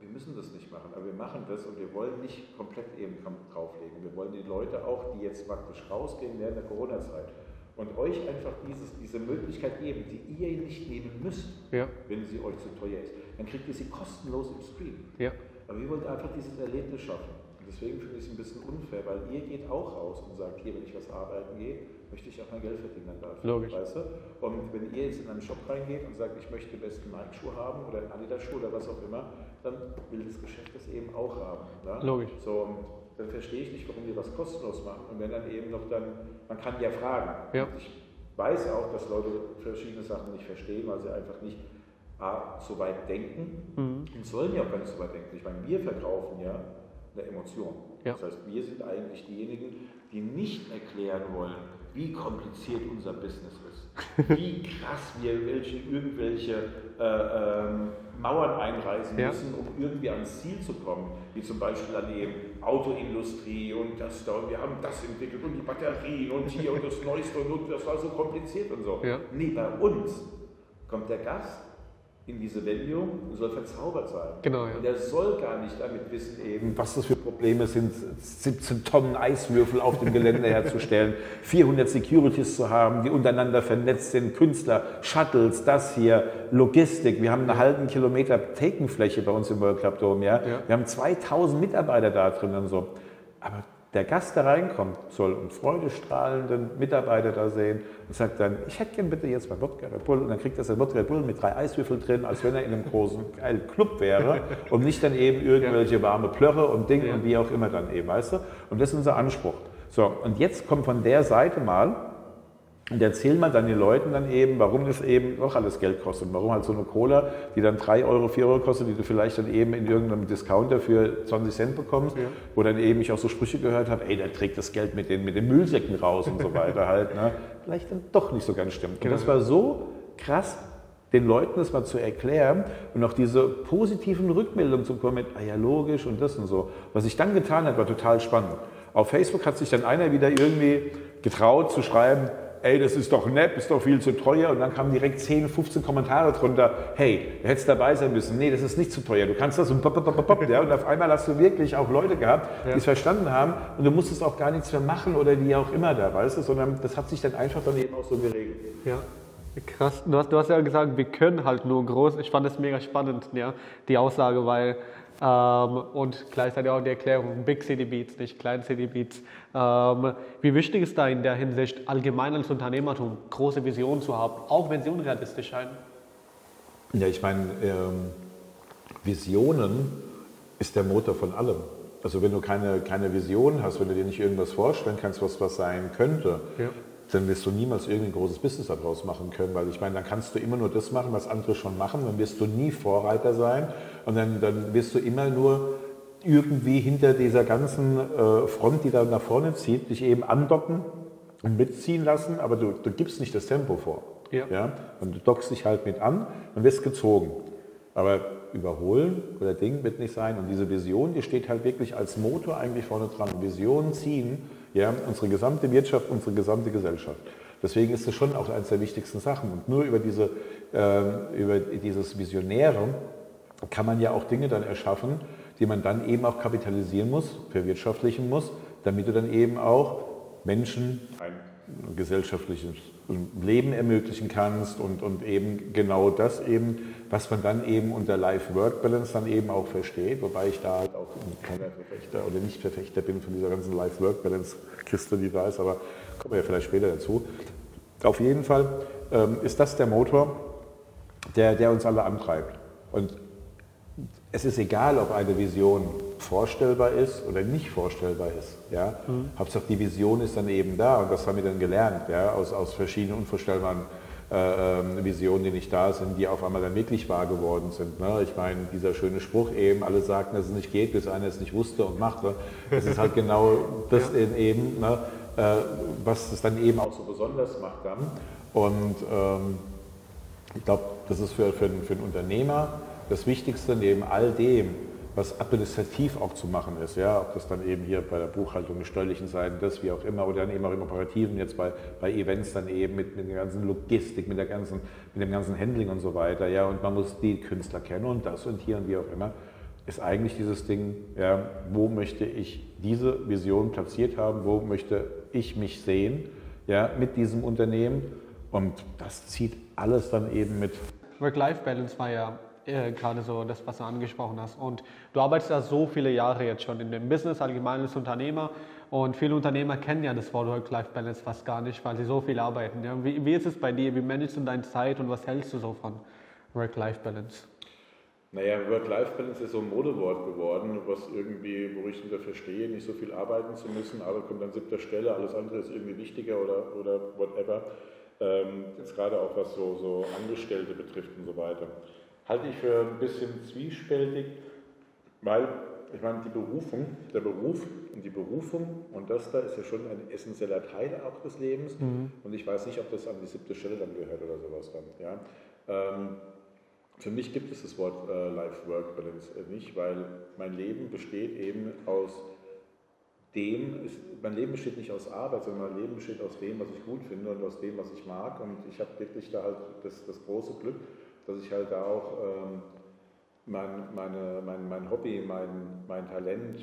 wir müssen das nicht machen, aber wir machen das und wir wollen nicht komplett eben drauflegen. Wir wollen die Leute auch, die jetzt praktisch rausgehen während der Corona-Zeit und euch einfach dieses, diese Möglichkeit geben, die ihr nicht nehmen müsst, ja. wenn sie euch zu teuer ist. Dann kriegt ihr sie kostenlos im Stream. Ja. Aber wir wollen einfach dieses Erlebnis schaffen. Und deswegen finde ich es ein bisschen unfair, weil ihr geht auch raus und sagt, hier, wenn ich was arbeiten gehe, möchte ich auch mein Geld verdienen dafür. Logisch. Weißt du? Und wenn ihr jetzt in einen Shop reingeht und sagt, ich möchte den besten Nike-Schuh haben oder einen Adidas-Schuh oder was auch immer, dann will das Geschäft das eben auch haben. Ne? Logisch. So, dann verstehe ich nicht, warum die was kostenlos machen. Und wenn dann eben noch dann, man kann ja fragen. Ja. Ich weiß auch, dass Leute verschiedene Sachen nicht verstehen, weil sie einfach nicht A, so weit denken mhm. und sollen ja auch gar nicht so weit denken. Ich meine, wir verkaufen ja eine Emotion. Ja. Das heißt, wir sind eigentlich diejenigen, die nicht erklären wollen, wie kompliziert unser Business ist, wie krass wir welche, irgendwelche äh, ähm, Mauern einreißen ja. müssen, um irgendwie ans Ziel zu kommen, wie zum Beispiel an die Autoindustrie und das da und wir haben das entwickelt und die Batterien und hier und das Neueste und das war so kompliziert und so. Ja. Nee, bei uns kommt der Gast in diese Venue und soll verzaubert sein. Genau, ja. Und er soll gar nicht damit wissen, eben, was das für Probleme sind, 17 Tonnen Eiswürfel auf dem Gelände herzustellen, 400 Securities zu haben, die untereinander vernetzt sind, Künstler, Shuttles, das hier, Logistik. Wir haben einen halben Kilometer Thekenfläche bei uns im World Club Dome. Ja? ja. Wir haben 2000 Mitarbeiter da drin und so. Aber der Gast, der reinkommt, soll einen freudestrahlenden Mitarbeiter da sehen und sagt dann, ich hätte gern bitte jetzt mal Wodka Red Bull und dann kriegt er sein Wodka Red Bull mit drei Eiswürfeln drin, als wenn er in einem großen, geilen Club wäre und nicht dann eben irgendwelche warme Plörre und Dinge ja. und wie auch immer dann eben, weißt du? Und das ist unser Anspruch. So, und jetzt kommt von der Seite mal und erzählt man dann den Leuten dann eben, warum das eben doch alles Geld kostet. Warum halt so eine Cola, die dann 3 Euro, 4 Euro kostet, die du vielleicht dann eben in irgendeinem Discounter für 20 Cent bekommst, ja. wo dann eben ich auch so Sprüche gehört habe, ey, der trägt das Geld mit den, mit den Müllsäcken raus und so weiter halt. Ne? Vielleicht dann doch nicht so ganz stimmt. Und das war so krass, den Leuten das mal zu erklären und auch diese positiven Rückmeldungen zu bekommen mit, ah ja, logisch und das und so. Was ich dann getan habe, war total spannend. Auf Facebook hat sich dann einer wieder irgendwie getraut zu schreiben, ey, das ist doch nett, ist doch viel zu teuer. Und dann kamen direkt 10, 15 Kommentare drunter, hey, du hättest dabei sein müssen. Nee, das ist nicht zu teuer, du kannst das und pop, pop, pop, ja. Und auf einmal hast du wirklich auch Leute gehabt, die ja. es verstanden haben und du musstest auch gar nichts mehr machen oder die auch immer da, weißt du, sondern das hat sich dann einfach dann eben auch so geregelt. Ja. Krass, du hast, du hast ja gesagt, wir können halt nur groß. Ich fand das mega spannend, ja, die Aussage, weil ähm, und gleichzeitig auch die Erklärung Big City Beats, nicht Klein City Beats. Ähm, wie wichtig ist da in der Hinsicht allgemein als Unternehmertum große Visionen zu haben, auch wenn sie unrealistisch scheinen? Ja, ich meine, ähm, Visionen ist der Motor von allem. Also wenn du keine, keine Vision hast, wenn du dir nicht irgendwas vorstellen kannst, was was sein könnte, ja. Dann wirst du niemals irgendwie ein großes Business daraus machen können, weil ich meine, dann kannst du immer nur das machen, was andere schon machen, dann wirst du nie Vorreiter sein und dann, dann wirst du immer nur irgendwie hinter dieser ganzen äh, Front, die da nach vorne zieht, dich eben andocken und mitziehen lassen, aber du, du gibst nicht das Tempo vor. Ja. Ja? Und du dockst dich halt mit an und wirst gezogen. Aber überholen oder Ding wird nicht sein. Und diese Vision, die steht halt wirklich als Motor eigentlich vorne dran. Visionen ziehen ja, unsere gesamte Wirtschaft, unsere gesamte Gesellschaft. Deswegen ist es schon auch eines der wichtigsten Sachen. Und nur über, diese, äh, über dieses Visionäre kann man ja auch Dinge dann erschaffen, die man dann eben auch kapitalisieren muss, verwirtschaftlichen muss, damit du dann eben auch Menschen ein gesellschaftliches Leben ermöglichen kannst und, und eben genau das eben, was man dann eben unter Life-Work-Balance dann eben auch versteht, wobei ich da halt auch keiner Verfechter oder nicht Verfechter bin von dieser ganzen Life-Work-Balance-Kiste, die da ist, aber kommen wir ja vielleicht später dazu. Auf jeden Fall ähm, ist das der Motor, der, der uns alle antreibt. Und es ist egal, ob eine Vision vorstellbar ist oder nicht vorstellbar ist. Ja? Mhm. Hauptsache die Vision ist dann eben da und das haben wir dann gelernt ja? aus, aus verschiedenen unvorstellbaren äh, ähm, Visionen, die nicht da sind, die auf einmal dann wirklich wahr geworden sind. Ne? Ich meine, dieser schöne Spruch eben, alle sagten, dass es nicht geht, bis einer es nicht wusste und machte. Das ist halt genau das ja. eben, ne? äh, was es dann eben auch so besonders macht dann. Und ähm, ich glaube, das ist für, für, für einen Unternehmer das Wichtigste neben all dem, was administrativ auch zu machen ist, ja, ob das dann eben hier bei der Buchhaltung, steuerlichen Seiten, das wie auch immer, oder dann eben auch im Operativen, jetzt bei, bei Events dann eben mit, mit der ganzen Logistik, mit, der ganzen, mit dem ganzen Handling und so weiter, ja, und man muss die Künstler kennen und das und hier und wie auch immer, ist eigentlich dieses Ding, ja, wo möchte ich diese Vision platziert haben, wo möchte ich mich sehen, ja, mit diesem Unternehmen und das zieht alles dann eben mit. Work-Life-Balance war ja äh, gerade so das, was du angesprochen hast. Und du arbeitest ja so viele Jahre jetzt schon in dem Business, allgemein als Unternehmer. Und viele Unternehmer kennen ja das Wort Work-Life-Balance fast gar nicht, weil sie so viel arbeiten. Ja? Wie, wie ist es bei dir? Wie managst du deine Zeit und was hältst du so von Work-Life-Balance? Naja, Work-Life-Balance ist so ein Modewort geworden, was irgendwie, wo ich unter verstehe, nicht so viel arbeiten zu müssen, aber kommt an siebter Stelle, alles andere ist irgendwie wichtiger oder, oder whatever. Ähm, jetzt gerade auch was so, so Angestellte betrifft und so weiter halte ich für ein bisschen zwiespältig, weil ich meine, die Berufung, der Beruf und die Berufung und das da ist ja schon ein essentieller Teil auch des Lebens mhm. und ich weiß nicht, ob das an die siebte Stelle dann gehört oder sowas dann. Ja. Ähm, für mich gibt es das Wort äh, Life-Work-Balance äh, nicht, weil mein Leben besteht eben aus dem, ist, mein Leben besteht nicht aus Arbeit, sondern mein Leben besteht aus dem, was ich gut finde und aus dem, was ich mag und ich habe wirklich da halt das, das große Glück, dass ich halt da auch ähm, mein, meine, mein, mein Hobby, mein, mein Talent,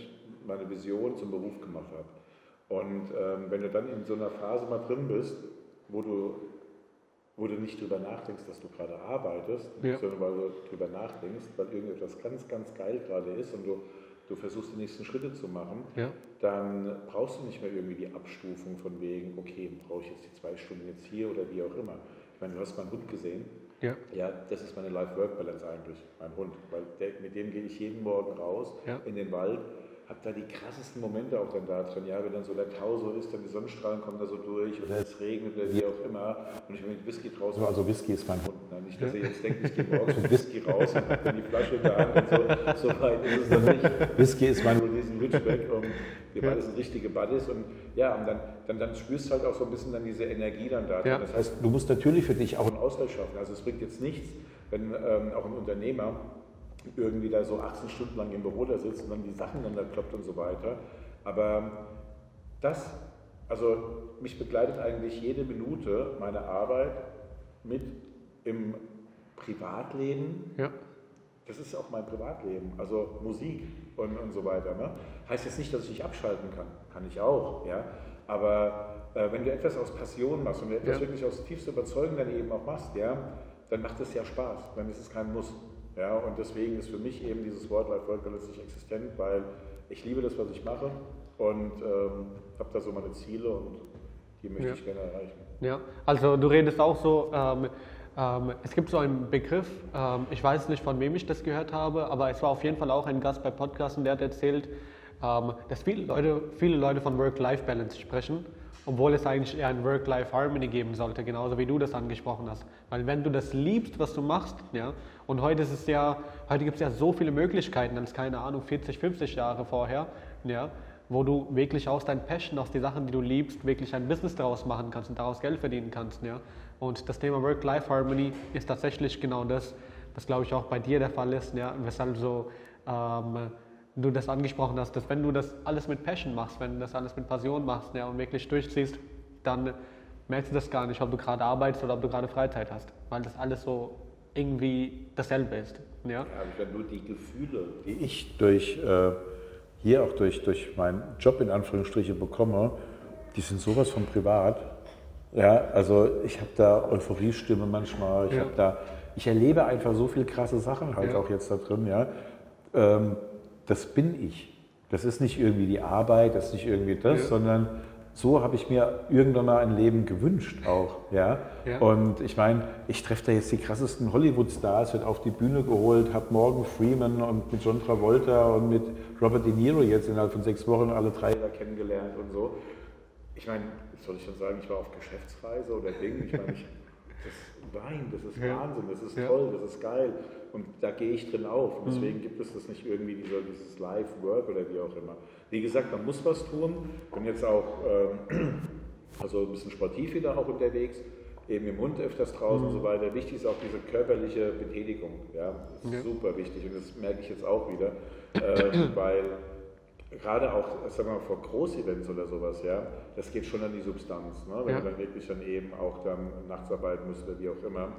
meine Vision zum Beruf gemacht habe. Und ähm, wenn du dann in so einer Phase mal drin bist, wo du, wo du nicht drüber nachdenkst, dass du gerade arbeitest, ja. sondern weil du drüber nachdenkst, weil irgendetwas ganz, ganz geil gerade ist und du, du versuchst die nächsten Schritte zu machen, ja. dann brauchst du nicht mehr irgendwie die Abstufung von wegen, okay, brauche ich jetzt die zwei Stunden jetzt hier oder wie auch immer. Ich meine, du hast meinen Hund gesehen, ja. ja, das ist meine Life-Work-Balance eigentlich, mein Hund. Weil der, mit dem gehe ich jeden Morgen raus ja. in den Wald, habe da die krassesten Momente auch dann da drin. Ja, wenn dann so der Tau so ist, dann die Sonnenstrahlen kommen da so durch oder es regnet oder wie auch immer. Und ich bin mit Whisky draußen. Also Whisky ist mein Hund. Ne? Nicht, dass ihr jetzt denkt, ich gehe morgens mit Whisky raus und habe dann die Flasche in der Hand und so. So weit ist es dann nicht. Whisky ist mein Hund. Lutschbeck. Und wir beide sind richtige Buddies. Und ja, und dann, dann, dann spürst du halt auch so ein bisschen dann diese Energie dann da. Ja. Das heißt, du musst natürlich für dich auch einen Ausgleich schaffen. Also es bringt jetzt nichts, wenn ähm, auch ein Unternehmer irgendwie da so 18 Stunden lang im Büro da sitzt und dann die Sachen dann da kloppt und so weiter. Aber das, also mich begleitet eigentlich jede Minute meine Arbeit mit im Privatleben. Ja. Das ist auch mein Privatleben, also Musik und, und so weiter. Ne? Heißt jetzt nicht, dass ich nicht abschalten kann, kann ich auch, ja. Aber äh, wenn du etwas aus Passion machst und du etwas ja. wirklich aus tiefster Überzeugung dann eben auch machst, ja, dann macht es ja Spaß, dann ist es kein Muss. Ja, und deswegen ist für mich eben dieses Wort Life Work Balance nicht existent, weil ich liebe das, was ich mache und ähm, habe da so meine Ziele und die möchte ja. ich gerne erreichen. Ja, also du redest auch so, ähm, ähm, es gibt so einen Begriff, ähm, ich weiß nicht, von wem ich das gehört habe, aber es war auf jeden Fall auch ein Gast bei Podcasts und der hat erzählt, ähm, dass viele Leute, viele Leute von Work-Life-Balance sprechen obwohl es eigentlich eher ein Work-Life-Harmony geben sollte, genauso wie du das angesprochen hast. Weil wenn du das liebst, was du machst, ja, und heute ist es ja, heute gibt es ja so viele Möglichkeiten als, keine Ahnung, 40, 50 Jahre vorher, ja, wo du wirklich aus deinem Passion, aus den Sachen, die du liebst, wirklich ein Business daraus machen kannst und daraus Geld verdienen kannst. Ja. Und das Thema Work-Life-Harmony ist tatsächlich genau das, was glaube ich auch bei dir der Fall ist, ja, weshalb so ähm, du das angesprochen hast, dass wenn du das alles mit Passion machst, wenn du das alles mit Passion machst ja, und wirklich durchziehst, dann merkst du das gar nicht, ob du gerade arbeitest oder ob du gerade Freizeit hast, weil das alles so irgendwie dasselbe ist. Ja, ja wenn du die Gefühle, die ich durch, äh, hier auch durch, durch meinen Job in Anführungsstriche bekomme, die sind sowas von privat. Ja, also ich habe da Euphoriestimme manchmal, ich ja. habe da, ich erlebe einfach so viele krasse Sachen halt ja. auch jetzt da drin, ja. Ähm, das bin ich. Das ist nicht irgendwie die Arbeit, das ist nicht irgendwie das, ja. sondern so habe ich mir irgendwann mal ein Leben gewünscht auch. Ja? ja. Und ich meine, ich treffe da jetzt die krassesten Hollywood-Stars, wird auf die Bühne geholt, habe Morgan Freeman und mit John Travolta und mit Robert De Niro jetzt innerhalb von sechs Wochen alle drei da kennengelernt und so. Ich meine, soll ich schon sagen, ich war auf Geschäftsreise oder Ding? Ich meine, ich das Wein, das ist ja. Wahnsinn, das ist ja. toll, das ist geil. Und da gehe ich drin auf. Und deswegen mhm. gibt es das nicht irgendwie, dieser, dieses Live-Work oder wie auch immer. Wie gesagt, man muss was tun. Bin jetzt auch ähm, also ein bisschen sportiv wieder auch unterwegs, eben im Hund öfters draußen mhm. und so weiter. Wichtig ist auch diese körperliche Betätigung. Ja, das ist ja. super wichtig und das merke ich jetzt auch wieder, äh, weil gerade auch, sagen wir mal, vor Großevents oder sowas, ja, das geht schon an die Substanz. Ne? Wenn ja. du dann wirklich dann eben auch dann nachts arbeiten musst oder wie auch immer.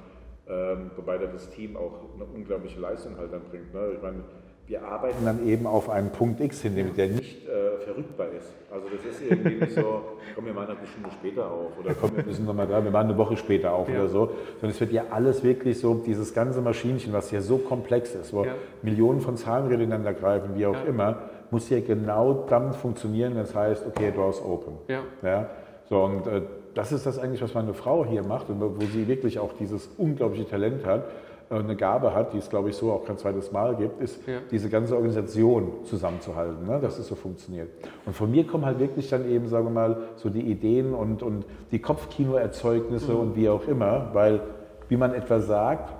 Ähm, wobei dann das Team auch eine unglaubliche Leistung halt dann bringt. Ne? Ich meine, wir arbeiten dann eben auf einen Punkt X hin, der nicht äh, verrückbar ist. Also das ist irgendwie nicht so, komm, wir machen eine Stunde später auf oder komm, wir müssen nochmal da, wir machen eine Woche später auf ja. oder so. Sondern es wird ja alles wirklich so, dieses ganze Maschinchen, was ja so komplex ist, wo ja. Millionen von Zahnrädern ineinander greifen, wie auch immer, muss ja genau dann funktionieren, das heißt, okay, Doors open. Ja. ja? So, und äh, das ist das eigentlich, was meine Frau hier macht und wo sie wirklich auch dieses unglaubliche Talent hat, äh, eine Gabe hat, die es, glaube ich, so auch kein zweites Mal gibt, ist, ja. diese ganze Organisation zusammenzuhalten, ne? dass es so funktioniert. Und von mir kommen halt wirklich dann eben, sagen wir mal, so die Ideen und, und die Kopfkinoerzeugnisse mhm. und wie auch immer, weil, wie man etwas sagt,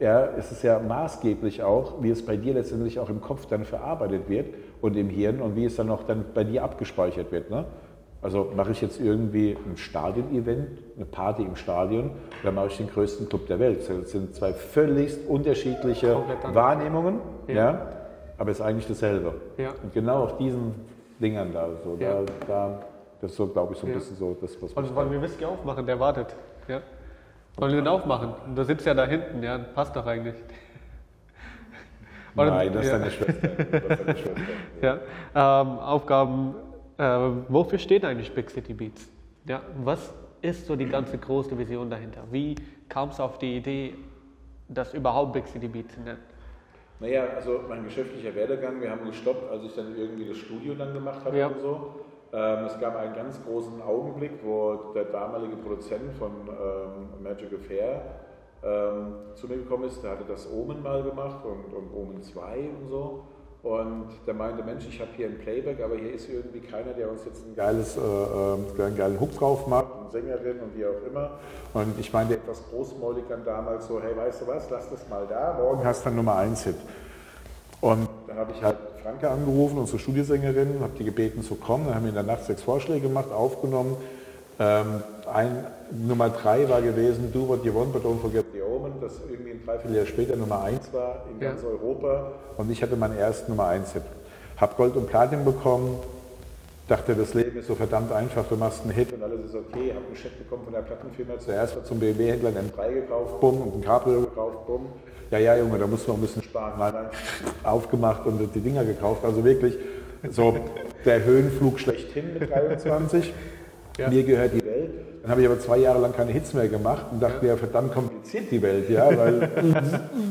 ja, es ist ja maßgeblich auch, wie es bei dir letztendlich auch im Kopf dann verarbeitet wird und im Hirn und wie es dann auch dann bei dir abgespeichert wird. Ne? Also mache ich jetzt irgendwie ein Stadion-Event, eine Party im Stadion, oder mache ich den größten Club der Welt. Das sind zwei völlig unterschiedliche Wahrnehmungen, ja. ja. aber es ist eigentlich dasselbe. Ja. Und genau auf diesen Dingern da, so, ja. da, da das ist so, glaube ich, so ein bisschen so das, was. Also wollen wir Whisky aufmachen, der wartet. Ja. Wollen wir den aufmachen? Du sitzt ja da hinten, ja, passt doch eigentlich. Nein, das ist deine Schwester. Das ist deine Schwester. ja. Ähm, Aufgaben, äh, wofür steht eigentlich Big City Beats? Ja, was ist so die ganze große Vision dahinter? Wie kam es auf die Idee, das überhaupt Big City Beats zu nennen? Naja, also mein geschäftlicher Werdegang, wir haben gestoppt, als ich dann irgendwie das Studio dann gemacht habe ja. und so. Ähm, es gab einen ganz großen Augenblick, wo der damalige Produzent von ähm, Magic Affair ähm, zu mir gekommen ist. Der hatte das Omen mal gemacht und, und Omen 2 und so. Und der meinte, Mensch, ich habe hier ein Playback, aber hier ist irgendwie keiner, der uns jetzt ein geiles, äh, äh, einen geilen Hook drauf macht, eine Sängerin und wie auch immer. Und ich meinte etwas großmäulig dann damals so, hey, weißt du was, lass das mal da, morgen hast du dann Nummer 1 Hit. Und dann habe ich halt Franke angerufen, unsere Studiosängerin, habe die gebeten zu kommen. Dann haben wir in der Nacht sechs Vorschläge gemacht, aufgenommen. Ähm, ein, Nummer drei war gewesen, Do What You Want, but Don't Forget the Omen, das irgendwie ein Dreivierteljahr später Nummer eins war in ja. ganz Europa. Und ich hatte meinen ersten Nummer eins Hit. Habe Gold und Platin bekommen, dachte, das Leben ist so verdammt einfach, du machst einen Hit und alles ist okay. Habe einen Scheck bekommen von der Plattenfirma, zuerst zum BMW-Händler einen M3 gekauft, bumm, und ein Cabrio gekauft, bumm ja, ja, Junge, da musst du noch ein bisschen sparen. Nein, nein, aufgemacht und die Dinger gekauft. Also wirklich so der Höhenflug schlechthin mit 23. Ja. Mir gehört die Welt. Dann habe ich aber zwei Jahre lang keine Hits mehr gemacht und dachte ja. mir, verdammt kompliziert die Welt, ja, weil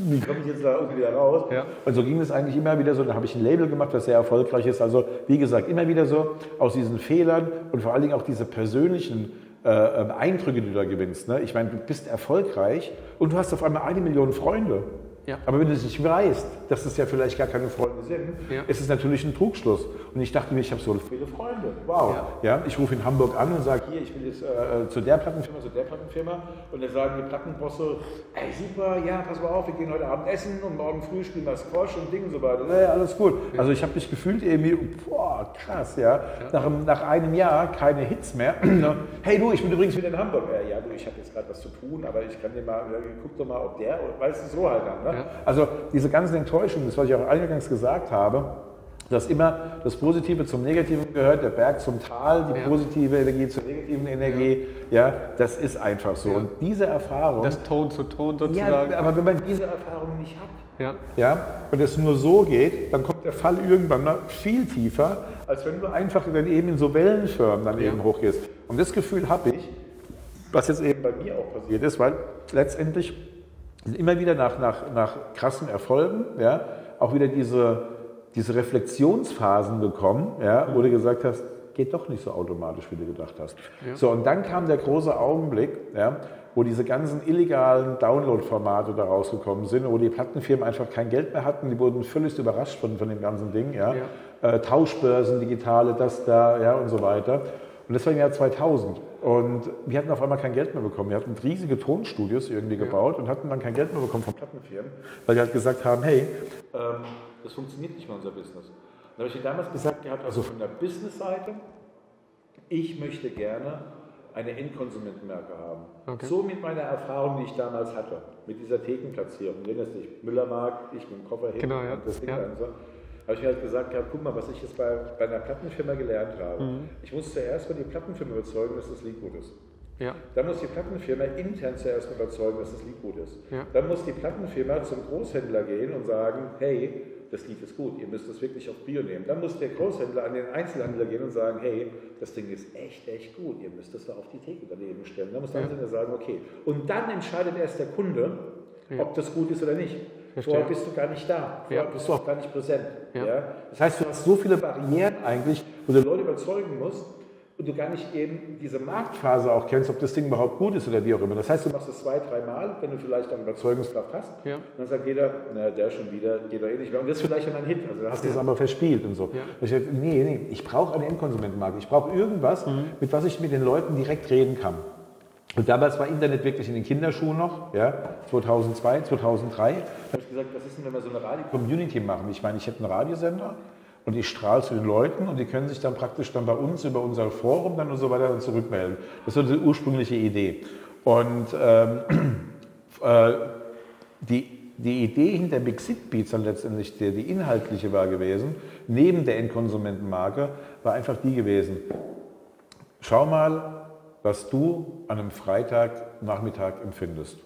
wie komme ich jetzt da irgendwie wieder raus? Ja. Und so ging es eigentlich immer wieder so. Dann habe ich ein Label gemacht, das sehr erfolgreich ist. Also wie gesagt, immer wieder so aus diesen Fehlern und vor allen Dingen auch diese persönlichen äh, Eindrücke, die du da gewinnst. Ne? Ich meine, du bist erfolgreich und du hast auf einmal eine Million Freunde. Ja. Aber wenn du es nicht weißt, dass es ja vielleicht gar keine Freunde sind, Ja. ist es natürlich ein Trugschluss. Und ich dachte mir, ich habe so viele Freunde. Wow. Ja. Ja. ich rufe in Hamburg an und sage, hier, ich will jetzt äh, zu der Plattenfirma, zu der Plattenfirma. Und dann sagen die Plattenbosse, ey super, ja, pass mal auf, wir gehen heute Abend essen und morgen früh spielen wir Squash und Ding und so weiter. Ja, alles gut. Also ich habe mich gefühlt irgendwie, boah, krass, ja. Nach, einem- nach einem Jahr keine Hits mehr. hey du, ich bin übrigens wieder in Hamburg. Äh, ja, du, ich habe jetzt gerade was zu tun, aber ich kann dir mal, guck doch mal, ob der, weißt du, so halt dann. Ne? Ja. Also diese ganzen Enttäuschungen, das was ich auch eingangs gesagt habe, dass immer das Positive zum Negativen gehört, der Berg zum Tal, die Ja. positive Energie zur negativen Energie, ja, das ist einfach so. Ja. Und diese Erfahrung, Das Ton zu Ton ja, sozusagen. aber wenn man diese Erfahrung nicht hat, Ja. ja, und es nur so geht, dann kommt der Fall irgendwann mal viel tiefer, als wenn du einfach dann eben in so Wellenförmen dann Ja. eben hochgehst. Und das Gefühl habe ich, was jetzt eben bei mir auch passiert ist, weil letztendlich immer wieder nach, nach, nach krassen Erfolgen, ja, auch wieder diese, diese Reflexionsphasen gekommen, ja, wo du gesagt hast, geht doch nicht so automatisch, wie du gedacht hast. Ja. So, und dann kam der große Augenblick, ja, wo diese ganzen illegalen Download-Formate da rausgekommen sind, wo die Plattenfirmen einfach kein Geld mehr hatten, die wurden völlig überrascht von, von dem ganzen Ding, ja. Äh, Tauschbörsen, digitale, das da, ja, und so weiter. Und das war im Jahr 2000. Und wir hatten auf einmal kein Geld mehr bekommen. Wir hatten riesige Tonstudios irgendwie gebaut und hatten dann kein Geld mehr bekommen von Plattenfirmen, weil die halt gesagt haben, hey, ähm, das funktioniert nicht mehr unser Business. Da habe ich dir damals gesagt gehabt, also von der Business-Seite, ich möchte gerne eine Endkonsumentenmarke haben. Okay. So mit meiner Erfahrung, die ich damals hatte, mit dieser Thekenplatzierung. Erinnerst dich, Müllermarkt, ich mit dem Koffer hin Genau, ja. und das Ding Ja. dann so. Habe ich mir halt gesagt gehabt, guck mal, was ich jetzt bei, bei einer Plattenfirma gelernt habe. Mhm. Ich muss zuerst mal die Plattenfirma überzeugen, dass das Lied gut ist. Ja. Dann muss die Plattenfirma intern zuerst mal überzeugen, dass das Lied gut ist. Ja. Dann muss die Plattenfirma zum Großhändler gehen und sagen, hey, das Lied ist gut, ihr müsst das wirklich auf Bio nehmen. Dann muss der Großhändler an den Einzelhändler gehen und sagen, hey, das Ding ist echt, echt gut, ihr müsst das da auf die Theke daneben stellen. Dann muss der Ja. Einzelhändler sagen, okay. Und dann entscheidet erst der Kunde, Ja. ob das gut ist oder nicht. Verstehe. Vorher bist du gar nicht da, vorher Ja. bist du auch gar nicht präsent. Ja. Ja. Das heißt, du hast so viele Barrieren eigentlich, wo du Leute überzeugen musst, und du gar nicht eben diese Marktphase auch kennst, ob das Ding überhaupt gut ist oder wie auch immer. Das heißt, du machst es zwei, dreimal, wenn du vielleicht dann Überzeugungskraft hast. Ja. Und dann sagt jeder, na, der schon wieder, geht doch eh nicht mehr. Und das ist vielleicht dann ein Hit. Also dann hast du es aber verspielt und so. Ja. Und Ich nee, nee, ich brauche eine Endkonsumentenmarke. Ich brauche irgendwas, Mhm. mit was ich mit den Leuten direkt reden kann. Und damals war Internet wirklich in den Kinderschuhen noch, ja, 2002, 2003. Da habe ich gesagt, was ist denn, wenn wir so eine Radio-Community machen? Ich meine, ich hätte einen Radiosender und ich strahle zu den Leuten und die können sich dann praktisch dann bei uns über unser Forum dann und so weiter dann zurückmelden. Das war die ursprüngliche Idee. Und ähm, äh, die, die Idee hinter Big Sit Beats dann letztendlich, die, die inhaltliche war gewesen, neben der Endkonsumentenmarke, war einfach die gewesen. Schau mal, was du an einem Freitagnachmittag empfindest.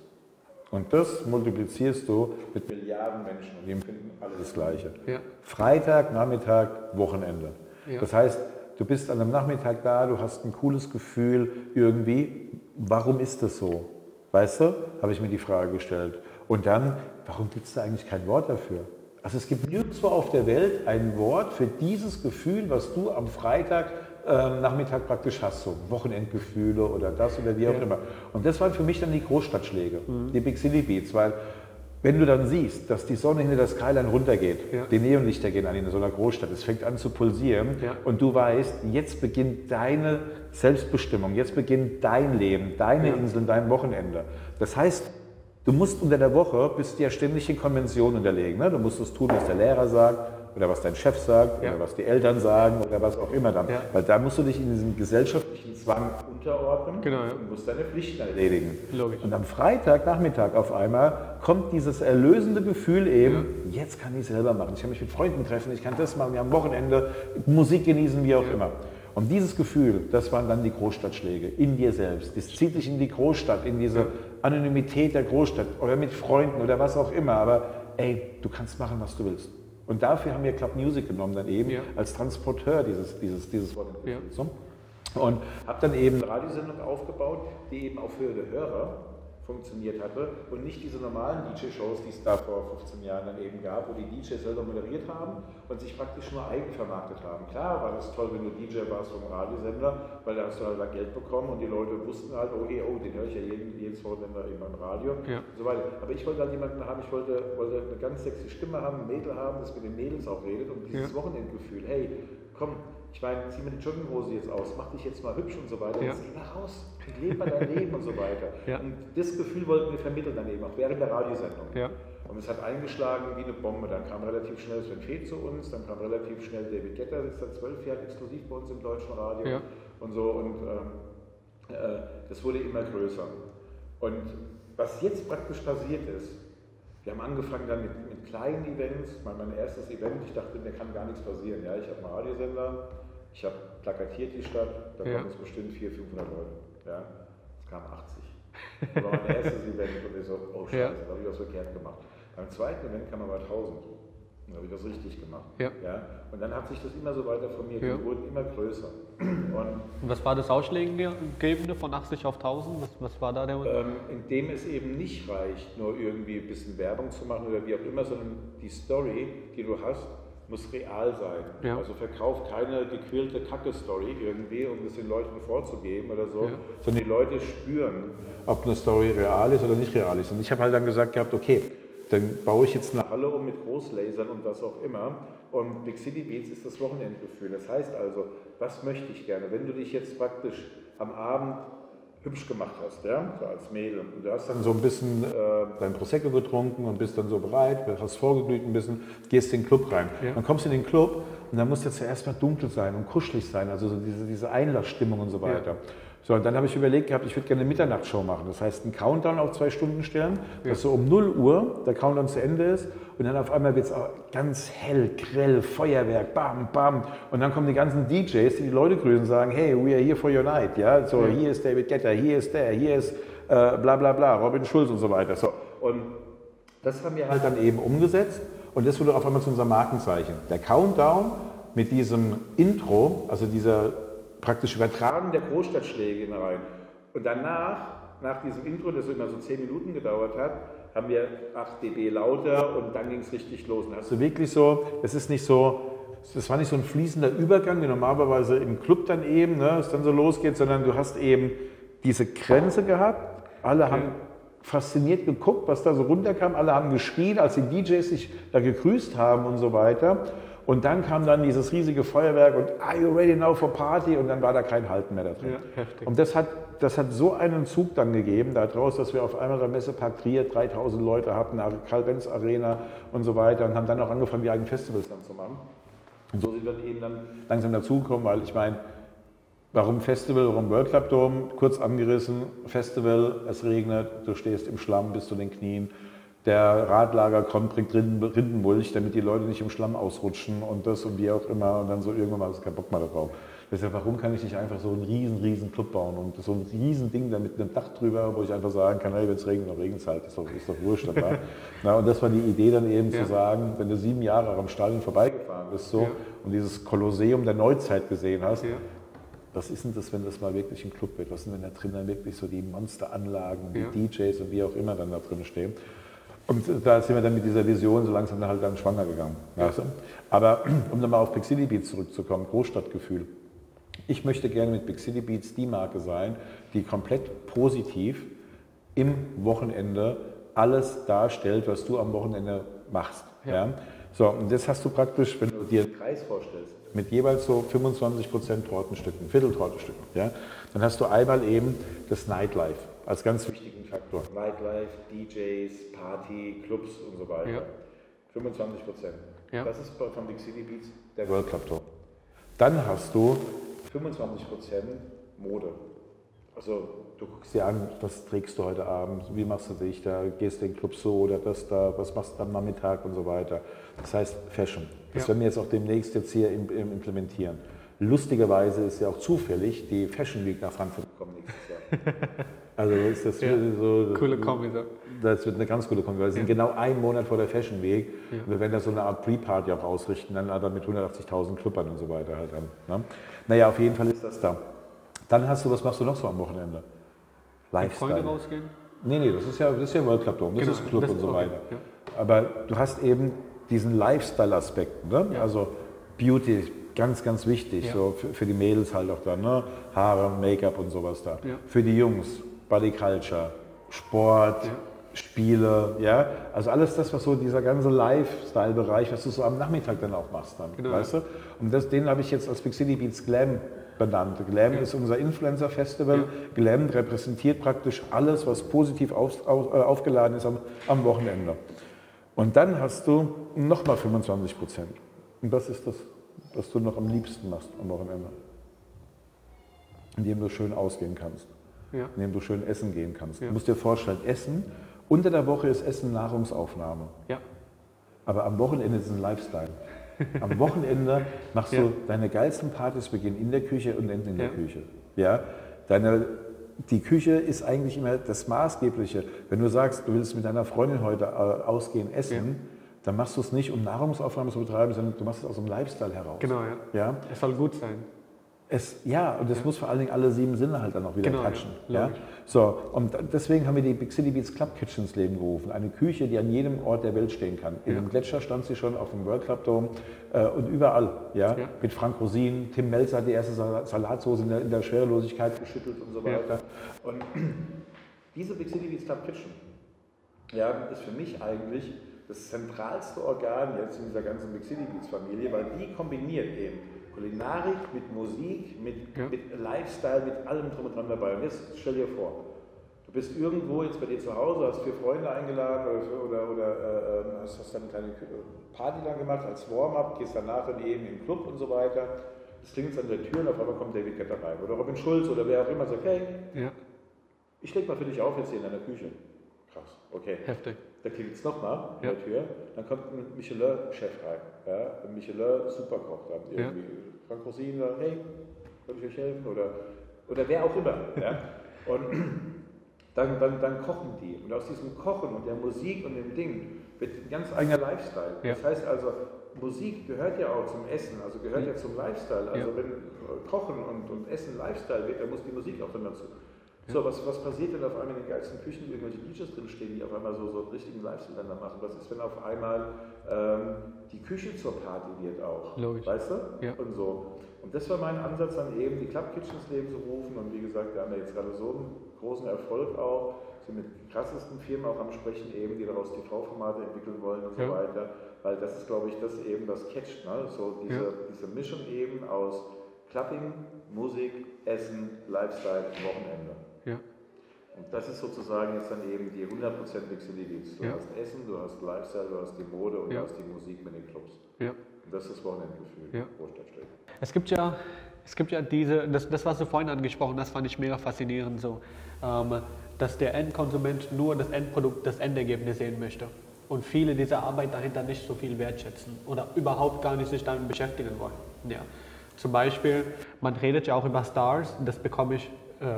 Und das multiplizierst du mit Milliarden Menschen und die empfinden alle das Gleiche. Ja. Freitag, Nachmittag, Wochenende. Ja. Das heißt, du bist an einem Nachmittag da, du hast ein cooles Gefühl irgendwie. Warum ist das so? Weißt du, habe ich mir die Frage gestellt. Und dann, warum gibt es da eigentlich kein Wort dafür? Also es gibt nirgendwo auf der Welt ein Wort für dieses Gefühl, was du am Freitag ähm, Nachmittag praktisch hast, so Wochenendgefühle oder das oder wie auch Ja. immer. Und das waren für mich dann die Großstadtschläge, die Big City Beats, weil wenn du dann siehst, dass die Sonne hinter der Skyline runtergeht, Ja. die Neonlichter gehen an in so einer Großstadt, es fängt an zu pulsieren Ja. und du weißt, jetzt beginnt deine Selbstbestimmung, jetzt beginnt dein Leben, deine Ja. Insel, dein Wochenende. Das heißt, du musst unter der Woche, bist du ja ständig in Konventionen unterlegen. Ne? Du musst das tun, was der Lehrer sagt oder was dein Chef sagt Ja. oder was die Eltern sagen oder was auch immer dann. Ja. Weil da musst du dich in diesem gesellschaftlichen Zwang unterordnen Genau, ja. und musst deine Pflichten erledigen. Logisch. Und am Freitag, Nachmittag auf einmal kommt dieses erlösende Gefühl eben, jetzt kann ich selber machen. Ich kann mich mit Freunden treffen, ich kann das machen, wir haben Wochenende, Musik genießen, wie auch immer. Und dieses Gefühl, das waren dann die Großstadtschläge in dir selbst. Das zieht dich in die Großstadt, in diese Anonymität der Großstadt oder mit Freunden oder was auch immer. Aber ey, du kannst machen, was du willst. Und dafür haben wir Club Music genommen, dann eben Ja. als Transporteur dieses, dieses, dieses Wort. Ja. Und habe dann eben eine Radiosendung aufgebaut, die eben auch für die Hörer funktioniert hatte und nicht diese normalen DJ-Shows, die es da vor 15 Jahren dann eben gab, wo die DJs selber moderiert haben und sich praktisch nur eigen vermarktet haben. Klar war das toll, wenn du DJ warst vom Radiosender, weil da hast du halt da Geld bekommen und die Leute wussten halt, oh, hey, oh, den höre ich ja jeden, jedes Wochenende eben beim Radio Ja. und so weiter. Aber ich wollte halt jemanden haben, ich wollte, wollte eine ganz sexy Stimme haben, ein Mädel haben, das mit den Mädels auch redet und dieses Ja. Wochenendgefühl, hey, komm, ich meine, zieh mir die Jogginghose jetzt aus, mach dich jetzt mal hübsch und so weiter, Ja. jetzt geh mal raus, und lebe mal dein Leben und so weiter. Ja. Und das Gefühl wollten wir vermitteln dann eben, auch während der Radiosendung. Ja. Und es hat eingeschlagen wie eine Bombe. Dann kam relativ schnell Sven Feth zu uns, dann kam relativ schnell David Getter, sitzt seit zwölf Jahren exklusiv bei uns im deutschen Radio Ja. und so. Und ähm, äh, das wurde immer größer. Und was jetzt praktisch passiert ist, wir haben angefangen dann mit, mit kleinen Events. Mein, mein erstes Event, ich dachte, mir kann gar nichts passieren. Ja, ich habe einen Radiosender, ich habe plakatiert die Stadt, da Ja. waren es bestimmt 400, 500 Leute. Ja, es kamen 80. Das war mein erstes Event und ich so, oh Scheiße, Ja. da habe ich was verkehrt gemacht. Beim zweiten Event kamen aber 1000. Dann habe ich das richtig gemacht. Ja. Und dann hat sich das immer so weiter formiert. Ja. Die wurden immer größer. Und Und was war das Ausschlaggebende von 80 auf 1000? Was, was war da der ähm, indem es eben nicht reicht, nur irgendwie ein bisschen Werbung zu machen oder wie auch immer, sondern die Story, die du hast, muss real sein. Ja. Also verkauf keine gequälte Kacke-Story irgendwie, um das den Leuten vorzugeben oder so, Ja. sondern die Leute spüren, ob eine Story real ist oder nicht real ist. Und ich habe halt dann gesagt gehabt, okay, dann baue ich jetzt eine Halle um mit Großlasern und was auch immer. Und Big City Beats ist das Wochenendgefühl. Das heißt also, was möchte ich gerne? Wenn du dich jetzt praktisch am Abend hübsch gemacht hast, ja, so als Mädel, und du hast dann so ein bisschen äh, dein Prosecco getrunken und bist dann so bereit, hast vorgeglüht ein bisschen, gehst in den Club rein. Ja. Dann kommst du in den Club und dann muss jetzt zuerst mal dunkel sein und kuschelig sein, also so diese, diese Einlassstimmung und so weiter. So, und dann habe ich überlegt gehabt, ich würde gerne eine Mitternachtsshow machen. Das heißt, einen Countdown auf zwei Stunden stellen, dass so um 0 Uhr der Countdown zu Ende ist und dann auf einmal wird es ganz hell, grell, Feuerwerk, bam, bam. Und dann kommen die ganzen DJs, die die Leute grüßen und sagen, hey, we are here for your night. Ja, so, hier ist David Guetta, hier ist der, hier ist äh, bla bla bla, Robin Schulz und so weiter. So. Und das haben wir halt dann eben umgesetzt und das wurde auf einmal zu unserem Markenzeichen. Der Countdown mit diesem Intro, also dieser praktisch übertragen Tragen der Großstadtschläge rein. Und danach, nach diesem Intro, das immer so 10 Minuten gedauert hat, haben wir 8 dB lauter und dann ging es richtig los. Und Also wirklich so, es ist nicht so, das war nicht so ein fließender Übergang, wie normalerweise im Club dann eben, ne, es dann so losgeht, sondern du hast eben diese Grenze gehabt. Alle haben fasziniert geguckt, was da so runterkam. Alle haben geschrien, als die DJs sich da gegrüßt haben und so weiter. Und dann kam dann dieses riesige Feuerwerk und Are you ready now for party? Und dann war da kein Halten mehr da drin. Ja. Und das hat, das hat so einen Zug dann gegeben daraus, dass wir auf einmal am Messepark Trier 3000 Leute hatten, Karl-Benz Arena und so weiter und haben dann auch angefangen, die eigenen Festivals dann zu machen. Und so sind wir eben dann langsam dazugekommen, weil ich meine, warum Festival, warum World Club Dome? Kurz angerissen, Festival, es regnet, du stehst im Schlamm bis zu den Knien. Der Radlager kommt, bringt Rinden, Rindenmulch, damit die Leute nicht im Schlamm ausrutschen und das und wie auch immer. Und dann so irgendwann mal hast du keinen Bock mehr darauf. Deshalb, warum kann ich nicht einfach so einen riesen, riesen Club bauen und so ein riesen Ding da mit einem Dach drüber, wo ich einfach sagen kann, hey, wenn es regnet, dann regnet es halt, ist doch, ist doch wurscht dabei. Na, und das war die Idee dann eben Ja. zu sagen, wenn du sieben Jahre am Stadion vorbeigefahren bist so, Ja. und dieses Kolosseum der Neuzeit gesehen hast, Ja. was ist denn das, wenn das mal wirklich ein Club wird? Was ist denn, wenn da drin dann wirklich so die Monsteranlagen, die. DJs und wie auch immer dann da drin stehen? Und da sind wir dann mit dieser Vision so langsam dann halt dann schwanger gegangen. Weißt du? Aber um dann mal auf Big City Beats zurückzukommen, Großstadtgefühl. Ich möchte gerne mit Big City Beats die Marke sein, die komplett positiv im Wochenende alles darstellt, was du am Wochenende machst. Ja. So, und das hast du praktisch, wenn du dir einen Kreis vorstellst, mit jeweils so 25% Tortenstücken, Vierteltortenstücken, ja, dann hast du einmal eben das Nightlife als ganz wichtigen Faktor. Nightlife, DJs, Party, Clubs und so weiter. Ja. 25 Prozent. Ja. Das ist bei- von Big City Beats der World Cup Tour. Dann hast du 25 Prozent Mode. Also du guckst dir an, was trägst du heute Abend, wie machst du dich da, gehst du in den Club so oder das da, was machst du am Nachmittag und so weiter. Das heißt Fashion. Das Ja. werden wir jetzt auch demnächst jetzt hier im, im implementieren. Lustigerweise ist ja auch zufällig die Fashion Week nach Frankfurt gekommen nächstes Jahr. Also ist das Ja. so, Coole Kombi. so. das wird eine ganz gute Kombi, weil wir sind genau einen Monat vor der Fashion Week. Und wir werden da so eine Art Pre-Party auch ausrichten, dann aber mit 180.000 Clubbern und so weiter halt dann. Ne? Naja, auf jeden Fall ist das da. Dann hast du, was machst du noch so am Wochenende? Mit Freunde Lifestyle. rausgehen? Nee, nee, das ist ja, das ist ja World Cup Dome, das Genau, ist Club das- und so okay, weiter. ja. Aber du hast eben diesen Lifestyle-Aspekt, ne? Ja. also Beauty, ganz, ganz wichtig, Ja. so für, für die Mädels halt auch da, ne? Haare, Make-up und sowas da. Ja. Für die Jungs, Body Culture, Sport, Ja. Spiele, ja, also alles das, was so dieser ganze Lifestyle-Bereich, was du so am Nachmittag dann auch machst dann, Genau, weißt du? Und das, den habe ich jetzt als Big City Beats Glam benannt. Glam ist unser Influencer-Festival. Ja. Glam repräsentiert praktisch alles, was positiv auf, auf, äh, aufgeladen ist am, am Wochenende. Und dann hast du nochmal 25 Prozent. Und das ist das, was du noch am liebsten machst am Wochenende. Indem du schön ausgehen kannst, Ja. indem du schön essen gehen kannst. Ja. Du musst dir vorstellen, Essen, unter der Woche ist Essen Nahrungsaufnahme. Ja. Aber am Wochenende ist es ein Lifestyle. Am Wochenende machst Ja. du deine geilsten Partys beginnen in der Küche und enden in der. Küche. Ja? Deine, die Küche ist eigentlich immer das Maßgebliche. Wenn du sagst, du willst mit deiner Freundin heute äh, ausgehen, essen, dann machst du es nicht, um Nahrungsaufnahme zu betreiben, sondern du machst es aus dem Lifestyle heraus. Genau, ja. Ja? Es soll gut sein. Es, ja, und es muss vor allen Dingen alle sieben Sinne halt dann auch wieder Genau, ja. touchen. Ja, Logisch. So, und deswegen haben wir die Big City Beats Club Kitchen ins Leben gerufen. Eine Küche, die an jedem Ort der Welt stehen kann. In Ja. dem Gletscher stand sie schon, auf dem World Club Dome äh, und überall. Ja? Ja. Mit Frank Rosin, Tim Melzer hat die erste Sal- Salatsauce in der, in der Schwerelosigkeit geschüttelt und so Ja. weiter. Und diese Big City Beats Club Kitchen ja, ist für mich eigentlich das zentralste Organ jetzt in dieser ganzen Big City Beats Familie, weil die kombiniert eben Kulinarik mit Musik, mit, Ja. mit Lifestyle, mit allem drum und dran dabei. Und jetzt stell dir vor, du bist irgendwo jetzt bei dir zu Hause, hast vier Freunde eingeladen oder, oder, oder äh, hast, hast dann eine kleine Party dann gemacht als Warm-up, gehst danach dann eben im Club und so weiter. Es klingelt an der Tür und auf einmal kommt David Guetta rein. Oder Robin Schulz oder wer auch immer sagt, hey, Ja. ich leg mal für dich auf jetzt hier in deiner Küche. Krass, okay. Heftig. Da klingelt es nochmal Ja. der Tür. Dann kommt ein Michelin-Chef rein. Ja? Ein Michelin-Superkoch dann Ja. irgendwie. Frank Rosin sagt, hey, kann ich euch helfen? Oder, oder wer auch immer. Ja? Und dann, dann, dann kochen die. Und aus diesem Kochen und der Musik und dem Ding wird ein ganz eigener Lifestyle. Ja. Das heißt also, Musik gehört ja auch zum Essen, also gehört ja zum Lifestyle. Also Ja. wenn äh, Kochen und, und Essen Lifestyle wird, dann muss die Musik auch dann dazu. So, was, was passiert denn auf einmal in den geilsten Küchen, irgendwelche DJs drinstehen, die auf einmal so, so einen richtigen Lifestyle dann machen? Was ist, wenn auf einmal ähm, die Küche zur Party wird auch? Logisch. Weißt du? Ja. Und so. Und das war mein Ansatz, dann eben die Club Kitchens Leben zu rufen. Und wie gesagt, wir haben ja jetzt gerade so einen großen Erfolg auch, sind mit krassesten Firmen auch am Sprechen eben, die daraus TV-Formate entwickeln wollen und so Ja. weiter. Weil das ist, glaube ich, das eben, was catcht. Ne? So diese, Ja. diese Mischung eben aus Clubbing, Musik, Essen, Lifestyle, Wochenende. Ja. Und das ist sozusagen jetzt dann eben die 100% Mixolidis. Du Ja. hast Essen, du hast Lifestyle, du hast die Mode und Ja. du hast die Musik mit den Clubs. Ja. Und das ist das Wochenendgefühl, Ja. Großstadt steht. Es gibt ja, es gibt ja diese, das, das was du vorhin angesprochen hast, fand ich mega faszinierend so, ähm, dass der Endkonsument nur das Endprodukt, das Endergebnis sehen möchte und viele dieser Arbeit dahinter nicht so viel wertschätzen oder überhaupt gar nicht sich damit beschäftigen wollen. Ja. Zum Beispiel, man redet ja auch über Stars, das bekomme ich,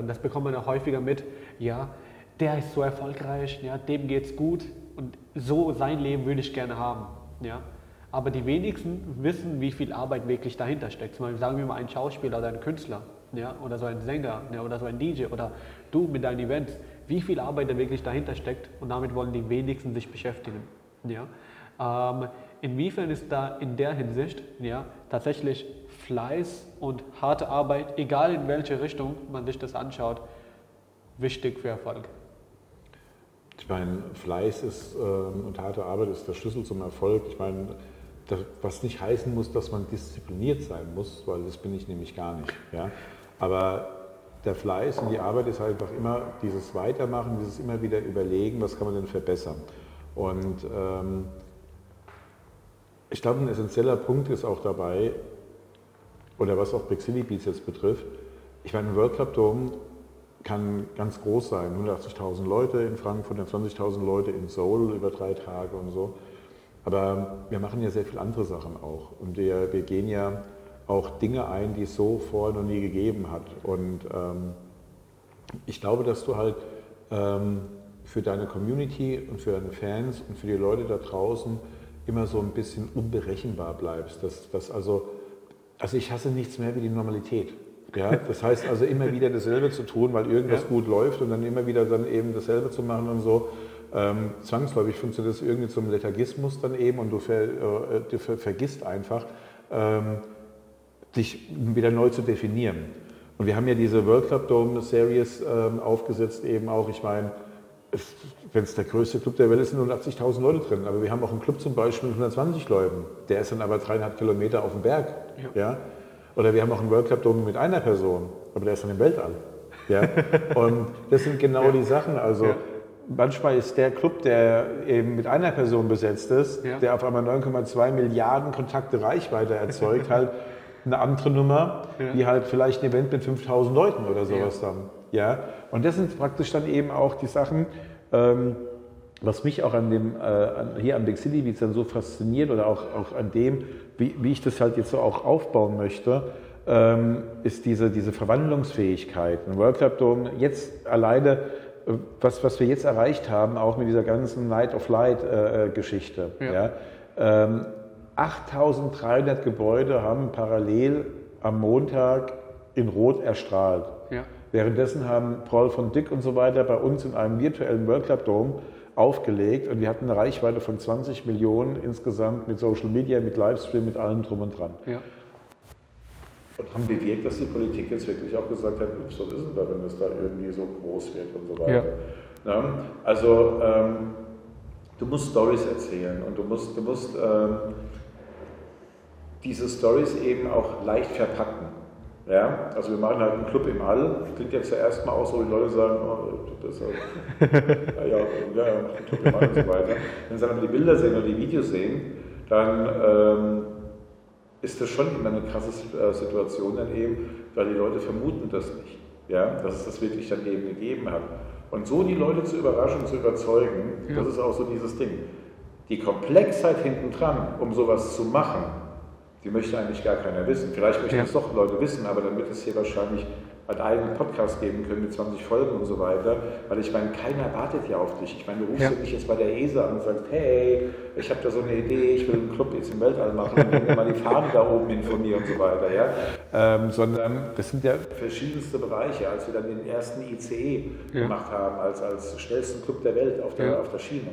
das bekommt man ja häufiger mit, ja, der ist so erfolgreich, ja, dem geht's gut und so sein Leben würde ich gerne haben, ja. Aber die wenigsten wissen, wie viel Arbeit wirklich dahinter steckt. Zum Beispiel sagen wir mal ein Schauspieler oder ein Künstler ja, oder so ein Sänger ja, oder so ein DJ oder du mit deinen Events, wie viel Arbeit da wirklich dahinter steckt und damit wollen die wenigsten sich beschäftigen. Ja. Ähm, inwiefern ist da in der Hinsicht ja, tatsächlich Fleiß und harte Arbeit, egal in welche Richtung man sich das anschaut, wichtig für Erfolg? Ich meine, Fleiß ist, ähm, und harte Arbeit ist der Schlüssel zum Erfolg. Ich meine, das, was nicht heißen muss, dass man diszipliniert sein muss, weil das bin ich nämlich gar nicht. Ja? Aber der Fleiß und die Arbeit ist halt einfach immer dieses Weitermachen, dieses immer wieder überlegen, was kann man denn verbessern. Und ähm, ich glaube, ein essentieller Punkt ist auch dabei, oder was auch Big City Beats jetzt betrifft, ich meine, ein World Club Dome kann ganz groß sein, 180.000 Leute in Frankfurt, 20.000 Leute in Seoul über drei Tage und so. Aber wir machen ja sehr viele andere Sachen auch und wir, wir gehen ja auch Dinge ein, die es so vorher noch nie gegeben hat. Und ähm, ich glaube, dass du halt ähm, für deine Community und für deine Fans und für die Leute da draußen immer so ein bisschen unberechenbar bleibst. Dass, dass also, also ich hasse nichts mehr wie die Normalität. Ja, das heißt also immer wieder dasselbe zu tun, weil irgendwas ja. gut läuft und dann immer wieder dann eben dasselbe zu machen und so. Ähm, zwangsläufig funktioniert das irgendwie zum Lethargismus dann eben und du, ver, äh, du ver, vergisst einfach, ähm, dich wieder neu zu definieren. Und wir haben ja diese World Club Dome Series ähm, aufgesetzt, eben auch, ich meine, wenn es der größte Club der Welt ist, sind nur 80.000 Leute drin. Aber wir haben auch einen Club zum Beispiel mit 120 Leuten. Der ist dann aber dreieinhalb Kilometer auf dem Berg. Ja. ja. Oder wir haben auch einen World Cup Dome mit einer Person, aber der ist dann im Weltall. Ja. Und das sind genau ja. die Sachen. Also ja. manchmal ist der Club, der eben mit einer Person besetzt ist, der auf einmal 9,2 Milliarden Kontakte Reichweite erzeugt, halt eine andere Nummer, wie halt vielleicht ein Event mit 5000 Leuten oder sowas dann. Ja. Und das sind praktisch dann eben auch die Sachen, ähm, was mich auch an dem, äh, hier am Big City Beats dann so fasziniert oder auch, auch an dem, wie, wie ich das halt jetzt so auch aufbauen möchte, ähm, ist diese, diese Verwandlungsfähigkeit. Ein World Club Dome jetzt alleine, äh, was, was wir jetzt erreicht haben, auch mit dieser ganzen Night of Light äh, äh Geschichte. Ja. ja ähm, 8300 Gebäude haben parallel am Montag in Rot erstrahlt. Ja. Währenddessen haben Paul von Dick und so weiter bei uns in einem virtuellen World Club Dome aufgelegt und wir hatten eine Reichweite von 20 Millionen insgesamt mit Social Media, mit Livestream, mit allem drum und dran. Ja. Und haben bewirkt, dass die Politik jetzt wirklich auch gesagt hat, so ist es da, wenn es da irgendwie so groß wird und so weiter. Ja. Ja, also ähm, du musst Stories erzählen und du musst, du musst ähm, diese Stories eben auch leicht verpacken. Ja, also wir machen halt einen Club im All. Klingt jetzt zuerst mal auch so, die Leute sagen, oh, das ist halt, ja, ja, ja, ein Club im All und so weiter. Wenn sie dann die Bilder sehen oder die Videos sehen, dann ähm, ist das schon immer eine krasse äh, Situation dann eben, weil die Leute vermuten das nicht, ja, dass es das wirklich dann eben gegeben hat. Und so die Leute zu überraschen, zu überzeugen, ja. das ist auch so dieses Ding. Die Komplexheit hinten dran, um sowas zu machen, die möchte eigentlich gar keiner wissen. Vielleicht möchten es doch Leute wissen, aber dann wird es hier wahrscheinlich einen eigenen Podcast geben können mit 20 Folgen und so weiter, weil ich meine, keiner wartet ja auf dich. Ich meine, du rufst ja. nicht jetzt bei der ESA an und sagst, hey, ich habe da so eine Idee, ich will einen Club jetzt im Weltall machen und mal die Fahnen da oben informieren und so weiter, ja. Ähm, sondern das sind ja verschiedenste Bereiche, als wir dann den ersten ICE ja. gemacht haben, als, als schnellsten Club der Welt auf der, ja. auf der Schiene.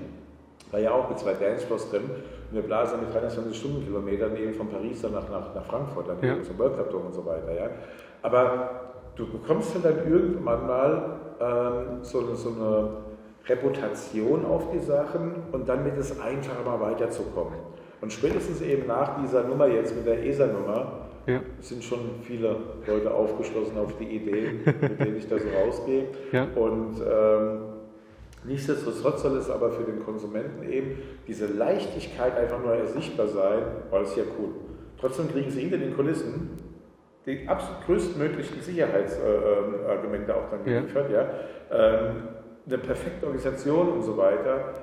War ja auch mit zwei Dancefloors drin und wir blasen mit 23 Stundenkilometern eben von Paris dann nach, nach, nach Frankfurt, dann ja. zum World Cup Dome und so weiter. Ja. Aber du bekommst dann irgendwann mal ähm, so, eine, so eine Reputation auf die Sachen und dann wird es einfacher mal weiterzukommen. Und spätestens eben nach dieser Nummer jetzt mit der ESA-Nummer ja. sind schon viele Leute aufgeschlossen auf die Idee, mit denen ich da so rausgehe. Ja. Und ähm, Nichtsdestotrotz soll es aber für den Konsumenten eben diese Leichtigkeit einfach nur sichtbar sein, weil es ja cool. Trotzdem kriegen sie hinter den Kulissen die absolut größtmöglichen Sicherheitsargumente auch dann geliefert. Ja. ja. Ähm, eine perfekte Organisation und so weiter,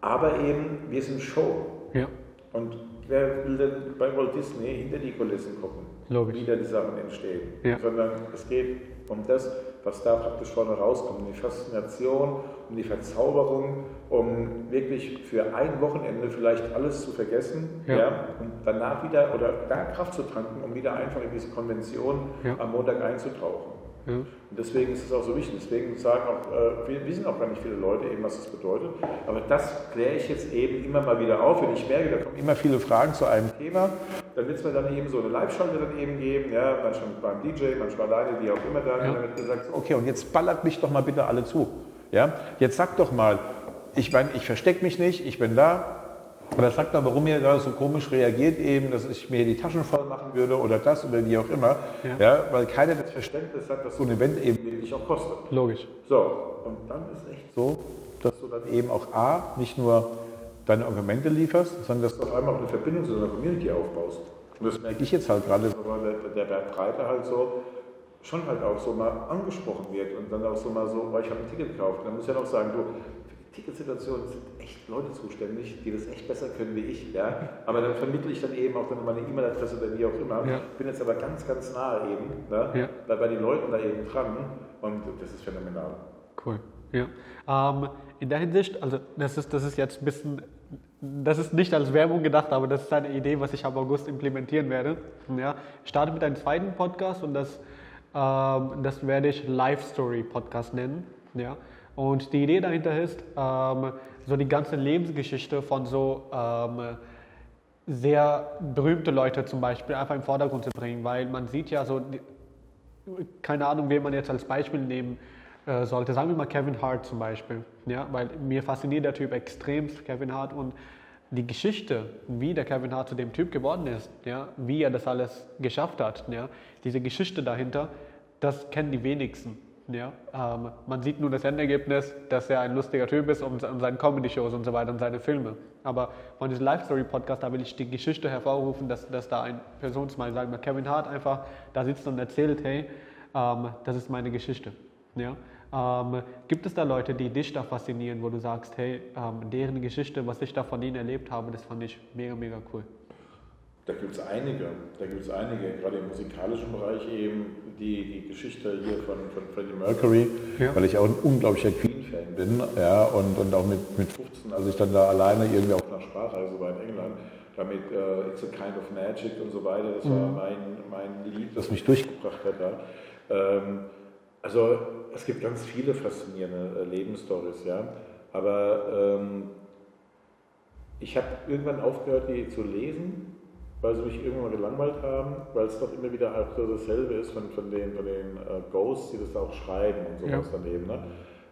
aber eben wir sind Show. Ja. Und wer will denn bei Walt Disney hinter die Kulissen gucken, Logisch. wie da die Sachen entstehen? Ja. Sondern es geht um das, was da praktisch vorne rauskommt, um die Faszination, um die Verzauberung, um wirklich für ein Wochenende vielleicht alles zu vergessen ja. ja und danach wieder oder da Kraft zu tanken, um wieder einfach in diese Konvention ja. am Montag einzutauchen. Ja. Und deswegen ist es auch so wichtig. Deswegen sagen auch, äh, wir wissen auch gar nicht viele Leute eben, was das bedeutet. Aber das kläre ich jetzt eben immer mal wieder auf. Wenn ich merke, da kommen immer viele Fragen zu einem Thema, dann wird es mir dann eben so eine Live-Schalte dann eben geben, ja, manchmal beim DJ, manchmal alleine, wie auch immer dann. Ja. Und dann wird gesagt, okay, und jetzt ballert mich doch mal bitte alle zu. Ja? Jetzt sag doch mal, ich meine, ich verstecke mich nicht, ich bin da, oder sagt mal, warum ihr da so komisch reagiert eben, dass ich mir die Taschen voll machen würde oder das oder wie auch immer. Ja. ja weil keiner das Verständnis hat, dass so ein Event eben wirklich auch kostet. Logisch. So, und dann ist echt so, dass du dann eben auch A, nicht nur deine Argumente lieferst, sondern dass du auf einmal auch eine Verbindung zu deiner Community aufbaust. Und das merke ich jetzt halt gerade, weil der, der Breite halt so schon halt auch so mal angesprochen wird und dann auch so mal so, weil ich habe ein Ticket gekauft. Dann muss ich ja noch sagen, du, Ticketsituationen sind echt Leute zuständig, die das echt besser können wie ich. Ja? Aber dann vermittle ich dann eben auch dann meine E-Mail-Adresse oder wie auch immer. Ja. Bin jetzt aber ganz, ganz nahe eben, ne? ja. bei, bei den Leuten da eben dran und das ist phänomenal. Cool. Ja. Ähm, in der Hinsicht, also das ist, das ist jetzt ein bisschen, das ist nicht als Werbung gedacht, aber das ist eine Idee, was ich ab August implementieren werde. Ja. Ich starte mit einem zweiten Podcast und das Ähm, das werde ich Life Story Podcast nennen. Ja? Und die Idee dahinter ist, ähm, so die ganze Lebensgeschichte von so ähm, sehr berühmte Leute zum Beispiel einfach im Vordergrund zu bringen, weil man sieht ja so, keine Ahnung, wen man jetzt als Beispiel nehmen äh, sollte. Sagen wir mal Kevin Hart zum Beispiel, ja, weil mir fasziniert der Typ extremst, Kevin Hart und die Geschichte, wie der Kevin Hart zu dem Typ geworden ist, ja, wie er das alles geschafft hat, ja, diese Geschichte dahinter, das kennen die wenigsten. Ja, ähm, man sieht nur das Endergebnis, dass er ein lustiger Typ ist und, und seine Comedy-Shows und so weiter und seine Filme. Aber von diesem Life-Story-Podcast, da will ich die Geschichte hervorrufen, dass, dass da ein Person, zum Beispiel sagen wir Kevin Hart, einfach da sitzt und erzählt, hey, ähm, das ist meine Geschichte. Ja? Ähm, gibt es da Leute, die dich da faszinieren, wo du sagst, hey, ähm, deren Geschichte, was ich da von ihnen erlebt habe, das fand ich mega, mega cool? Da gibt es einige, da gibt es einige, gerade im musikalischen Bereich eben, die, die Geschichte hier von, von Freddie Mercury, ja. weil ich auch ein unglaublicher Queen-Fan bin, ja, und, und auch mit, mit 15, als ich dann da alleine irgendwie auf einer Sprachreise war in England, damit uh, It's a Kind of Magic und so weiter, das mhm. war mein, mein Lied, das mich durchgebracht hat. Ja. Ähm, also es gibt ganz viele faszinierende äh, Lebensstories, ja, aber ähm, ich habe irgendwann aufgehört, die zu lesen weil sie mich irgendwann mal gelangweilt haben, weil es doch immer wieder auch so dasselbe ist von, von den, von den äh, Ghosts, die das auch schreiben und sowas ja. daneben. Ne?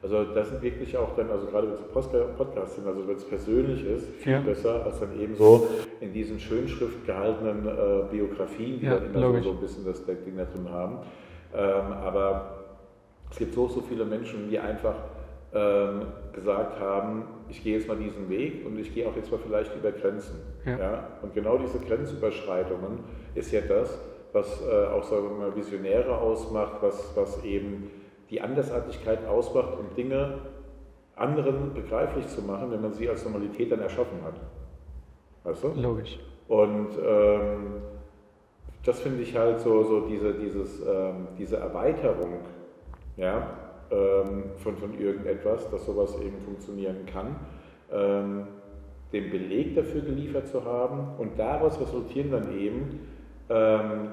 Also das sind wirklich auch dann, also gerade wenn es Podcast sind, also wenn es persönlich ist, viel ja. besser als dann eben so in diesen Schönschrift gehaltenen äh, Biografien, die ja, dann immer so, so, ein bisschen das Ding da drin haben. Ähm, aber es gibt so, so viele Menschen, die einfach ähm, gesagt haben, ich gehe jetzt mal diesen Weg und ich gehe auch jetzt mal vielleicht über Grenzen. Ja. ja? Und genau diese Grenzüberschreitungen ist ja das, was äh, auch sagen wir mal Visionäre ausmacht, was, was eben die Andersartigkeit ausmacht, um Dinge anderen begreiflich zu machen, wenn man sie als Normalität dann erschaffen hat. Weißt du? Logisch. Und ähm, das finde ich halt so, so diese, dieses, ähm, diese Erweiterung, ja, ähm, von, von irgendetwas, dass sowas eben funktionieren kann, ähm, den Beleg dafür geliefert zu haben und daraus resultieren dann eben ähm,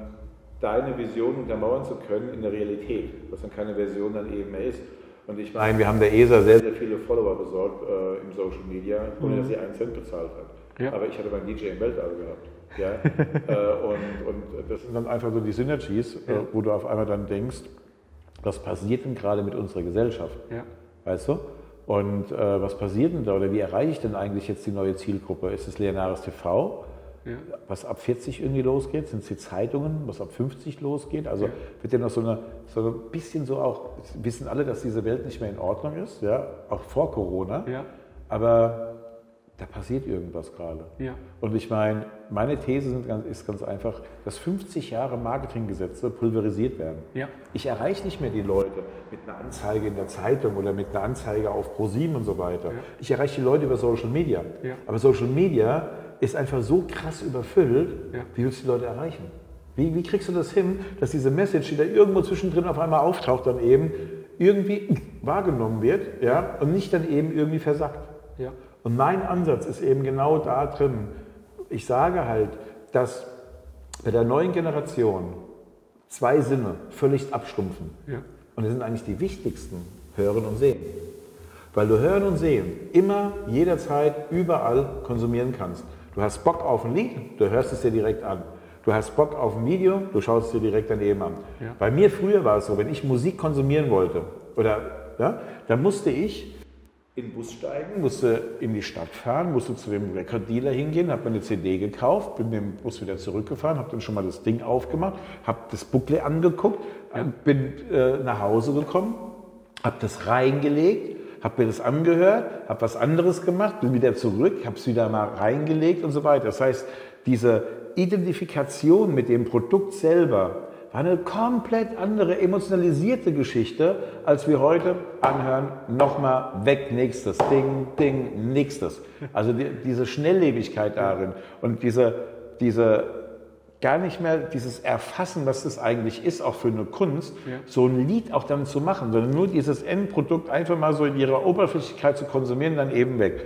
deine Vision untermauern zu können in der Realität, was dann keine Version dann eben mehr ist. Und ich meine, wir haben der ESA sehr, sehr viele Follower besorgt äh, im Social Media, ohne mhm. dass sie einen Cent bezahlt hat. Ja. Aber ich hatte meinen DJ im Weltall gehabt. Ja? äh, und, und das sind dann einfach so die Synergies, äh, ja. äh, wo du auf einmal dann denkst, was passiert denn gerade mit unserer Gesellschaft? Ja. Weißt du? Und äh, was passiert denn da oder wie erreiche ich denn eigentlich jetzt die neue Zielgruppe? Ist es Leonaris TV, ja. was ab 40 irgendwie losgeht? Sind es die Zeitungen, was ab 50 losgeht? Also ja. wird ja noch so, eine, so ein bisschen so auch, wissen alle, dass diese Welt nicht mehr in Ordnung ist, ja, auch vor Corona. Ja. Aber da passiert irgendwas gerade. Ja. Und ich meine, meine These ganz, ist ganz einfach, dass 50 Jahre Marketinggesetze pulverisiert werden. Ja. Ich erreiche nicht mehr die Leute mit einer Anzeige in der Zeitung oder mit einer Anzeige auf ProSieben und so weiter. Ja. Ich erreiche die Leute über Social Media. Aber Social Media ist einfach so krass überfüllt, wie willst du die Leute erreichen? Wie, wie kriegst du das hin, dass diese Message, die da irgendwo zwischendrin auf einmal auftaucht, dann eben irgendwie wahrgenommen wird ja, und nicht dann eben irgendwie versackt? Ja. Und mein Ansatz ist eben genau da drin. Ich sage halt, dass bei der neuen Generation zwei Sinne völlig abstumpfen. Ja. Und das sind eigentlich die wichtigsten, Hören und Sehen. Weil du Hören und Sehen immer, jederzeit, überall konsumieren kannst. Du hast Bock auf ein Lied, du hörst es dir direkt an. Du hast Bock auf ein Video, du schaust es dir direkt daneben an. Ja. Bei mir früher war es so, wenn ich Musik konsumieren wollte, oder, ja, dann musste ich in den Bus steigen, musste in die Stadt fahren, musste zu dem Record-Dealer hingehen, habe mir eine CD gekauft, bin mit dem Bus wieder zurückgefahren, habe dann schon mal das Ding aufgemacht, habe das Booklet angeguckt, ja. bin äh, nach Hause gekommen, habe das reingelegt, habe mir das angehört, habe was anderes gemacht, bin wieder zurück, habe es wieder mal reingelegt und so weiter. Das heißt, diese Identifikation mit dem Produkt selber, war eine komplett andere emotionalisierte Geschichte, als wir heute anhören. Nochmal weg, nächstes, Ding, Ding, nächstes. Also die, diese Schnelllebigkeit darin und diese, diese gar nicht mehr dieses Erfassen, was das eigentlich ist, auch für eine Kunst, ja. so ein Lied auch dann zu machen, sondern nur dieses Endprodukt einfach mal so in ihrer Oberflächlichkeit zu konsumieren, dann eben weg.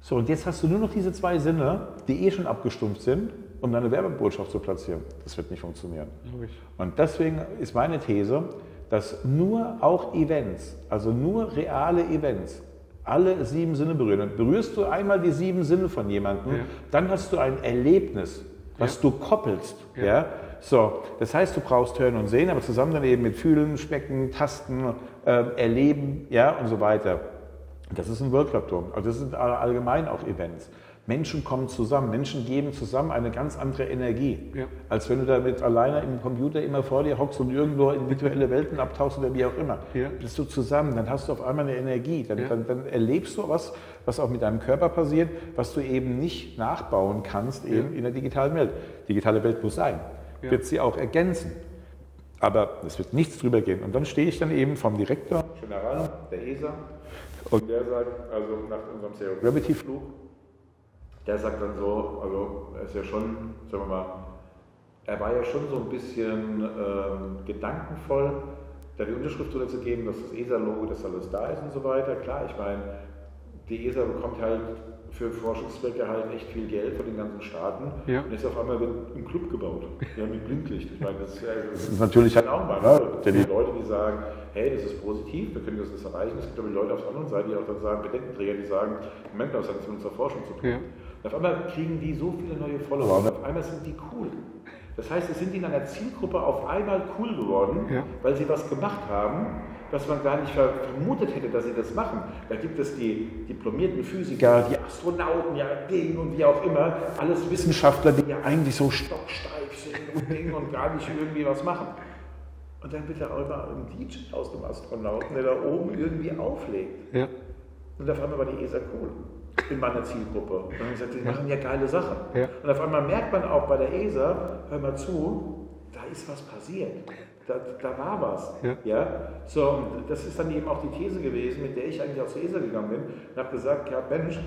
So, und jetzt hast du nur noch diese zwei Sinne, die eh schon abgestumpft sind um deine Werbebotschaft zu platzieren. Das wird nicht funktionieren. Logisch. Und deswegen ist meine These, dass nur auch Events, also nur reale Events, alle sieben Sinne berühren. Und berührst du einmal die sieben Sinne von jemandem, Ja. dann hast du ein Erlebnis, was Ja. du koppelst. Ja. Ja. So, das heißt, du brauchst Hören und Sehen, aber zusammen dann eben mit Fühlen, Schmecken, Tasten, äh, Erleben, ja und so weiter. Das ist ein Dome. Also das sind all- allgemein auch Events. Menschen kommen zusammen, Menschen geben zusammen eine ganz andere Energie, Ja. als wenn du damit alleine im Computer immer vor dir hockst und irgendwo in virtuelle Welten abtauchst oder wie auch immer. Ja. Bist du zusammen, dann hast du auf einmal eine Energie, dann, Ja. dann, dann erlebst du was, was auch mit deinem Körper passiert, was du eben nicht nachbauen kannst eben in der digitalen Welt. Digitale Welt muss sein, Ja. wird sie auch ergänzen. Aber es wird nichts drüber gehen. Und dann stehe ich dann eben vom Direktor General der ESA und der sagt, also nach unserem Zero Gravity Flug, der sagt dann so, also er ist ja schon, sagen wir mal, er war ja schon so ein bisschen ähm, gedankenvoll, da die Unterschrift drunter zu geben, dass das ESA-Logo, das alles da ist und so weiter. Klar, ich meine, die ESA bekommt halt für Forschungszwecke halt echt viel Geld von den ganzen Staaten Ja. und ist auf einmal ein Club gebaut, ja, mit Blinklicht. Ich meine, das, ist- also, Das ist natürlich halt auch mal. Ja, der- Die Leute, die sagen, hey, das ist positiv, wir können das nicht erreichen. Es gibt aber Leute auf der anderen Seite, die auch dann sagen, Bedenkenträger, die sagen, Moment mal, das hat nichts mit unserer Forschung zu tun. Ja. Und auf einmal kriegen die so viele neue Follower und auf einmal sind die cool. Das heißt, es sind in einer Zielgruppe auf einmal cool geworden, Ja. weil sie was gemacht haben, was man gar nicht ver- vermutet hätte, dass sie das machen. Da gibt es die diplomierten Physiker, die Astronauten, ja, Ding und wie auch immer, alles Wissenschaftler, die ja eigentlich so stocksteif sind und Ding und gar nicht irgendwie was machen. Und dann wird da auch immer ein DJ aus dem Astronauten, der da oben irgendwie auflegt. Ja. Und auf einmal war die ESA cool in meiner Zielgruppe. Und dann gesagt, die machen ja geile Sachen. Ja. Und auf einmal merkt man auch bei der ESA, hör mal zu, da ist was passiert. Da, da war was. Ja. So, und das ist dann eben auch die These gewesen, mit der ich eigentlich auch zur ESA gegangen bin und habe gesagt, ja Mensch,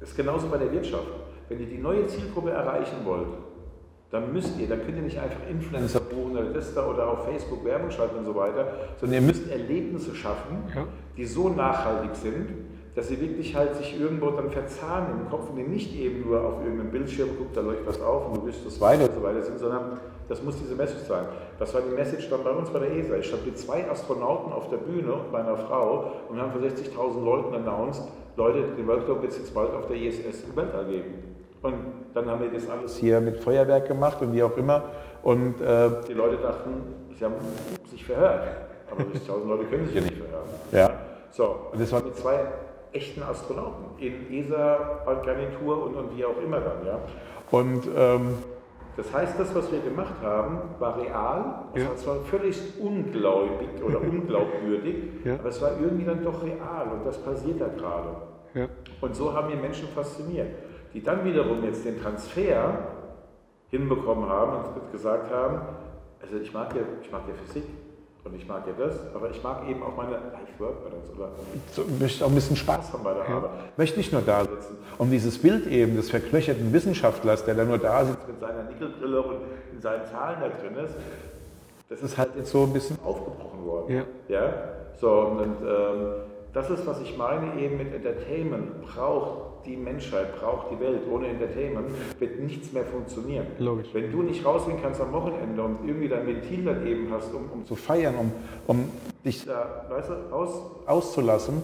das ist genauso bei der Wirtschaft. Wenn ihr die neue Zielgruppe erreichen wollt, dann müsst ihr, dann könnt ihr nicht einfach Influencer buchen oder da oder auf Facebook Werbung schalten und so weiter, sondern ihr müsst Erlebnisse schaffen, Ja. die so nachhaltig sind, dass sie wirklich halt sich irgendwo dann verzahnen im Kopf und nicht eben nur auf irgendeinem Bildschirm guckt, da läuft was auf und du wirst das weiter und so weiter sind, sondern das muss diese Message sein. Was war die Message dann bei uns bei der ESA? Ich stand mit zwei Astronauten auf der Bühne und meiner Frau und wir haben vor 60.000 Leuten announced, Leute, den World Cup wird es jetzt bald auf der ISS im Weltall geben. Und dann haben wir das alles hier mit Feuerwerk gemacht und wie auch immer. Und äh, die Leute dachten, sie haben sich verhört. Aber 60.000 Leute können sich ja nicht verhören. Ja. So, und das waren mit zwei echten Astronauten in ESA-Garnitur und, und wie auch immer dann. Ja. Und ähm, Das heißt, das, was wir gemacht haben, war real. Es Ja. war zwar völlig ungläubig oder unglaubwürdig, Ja. aber es war irgendwie dann doch real und das passiert da gerade. Ja. Und so haben wir Menschen fasziniert, die dann wiederum jetzt den Transfer hinbekommen haben und gesagt haben, also ich mag ja, ich mag ja Physik und ich mag ja das, aber ich mag eben auch meine Life-Work-Balance oder so, möchte auch ein bisschen Spaß haben bei der Arbeit. Möchte nicht nur da sitzen. Und dieses Bild eben des verknöcherten Wissenschaftlers, der da nur da sitzt mit seiner Nickelbrille und in seinen Zahlen da drin ist, das ist halt jetzt so ein bisschen aufgebrochen worden. Ja. Ja? So, und, und ähm, das ist, was ich meine eben mit Entertainment. Braucht die Menschheit, braucht die Welt. Ohne Entertainment wird nichts mehr funktionieren. Logisch. Wenn du nicht rausgehen kannst am Wochenende und irgendwie dein Ventil dann eben hast, um, um zu feiern, um, um dich da, weißt du, aus, auszulassen,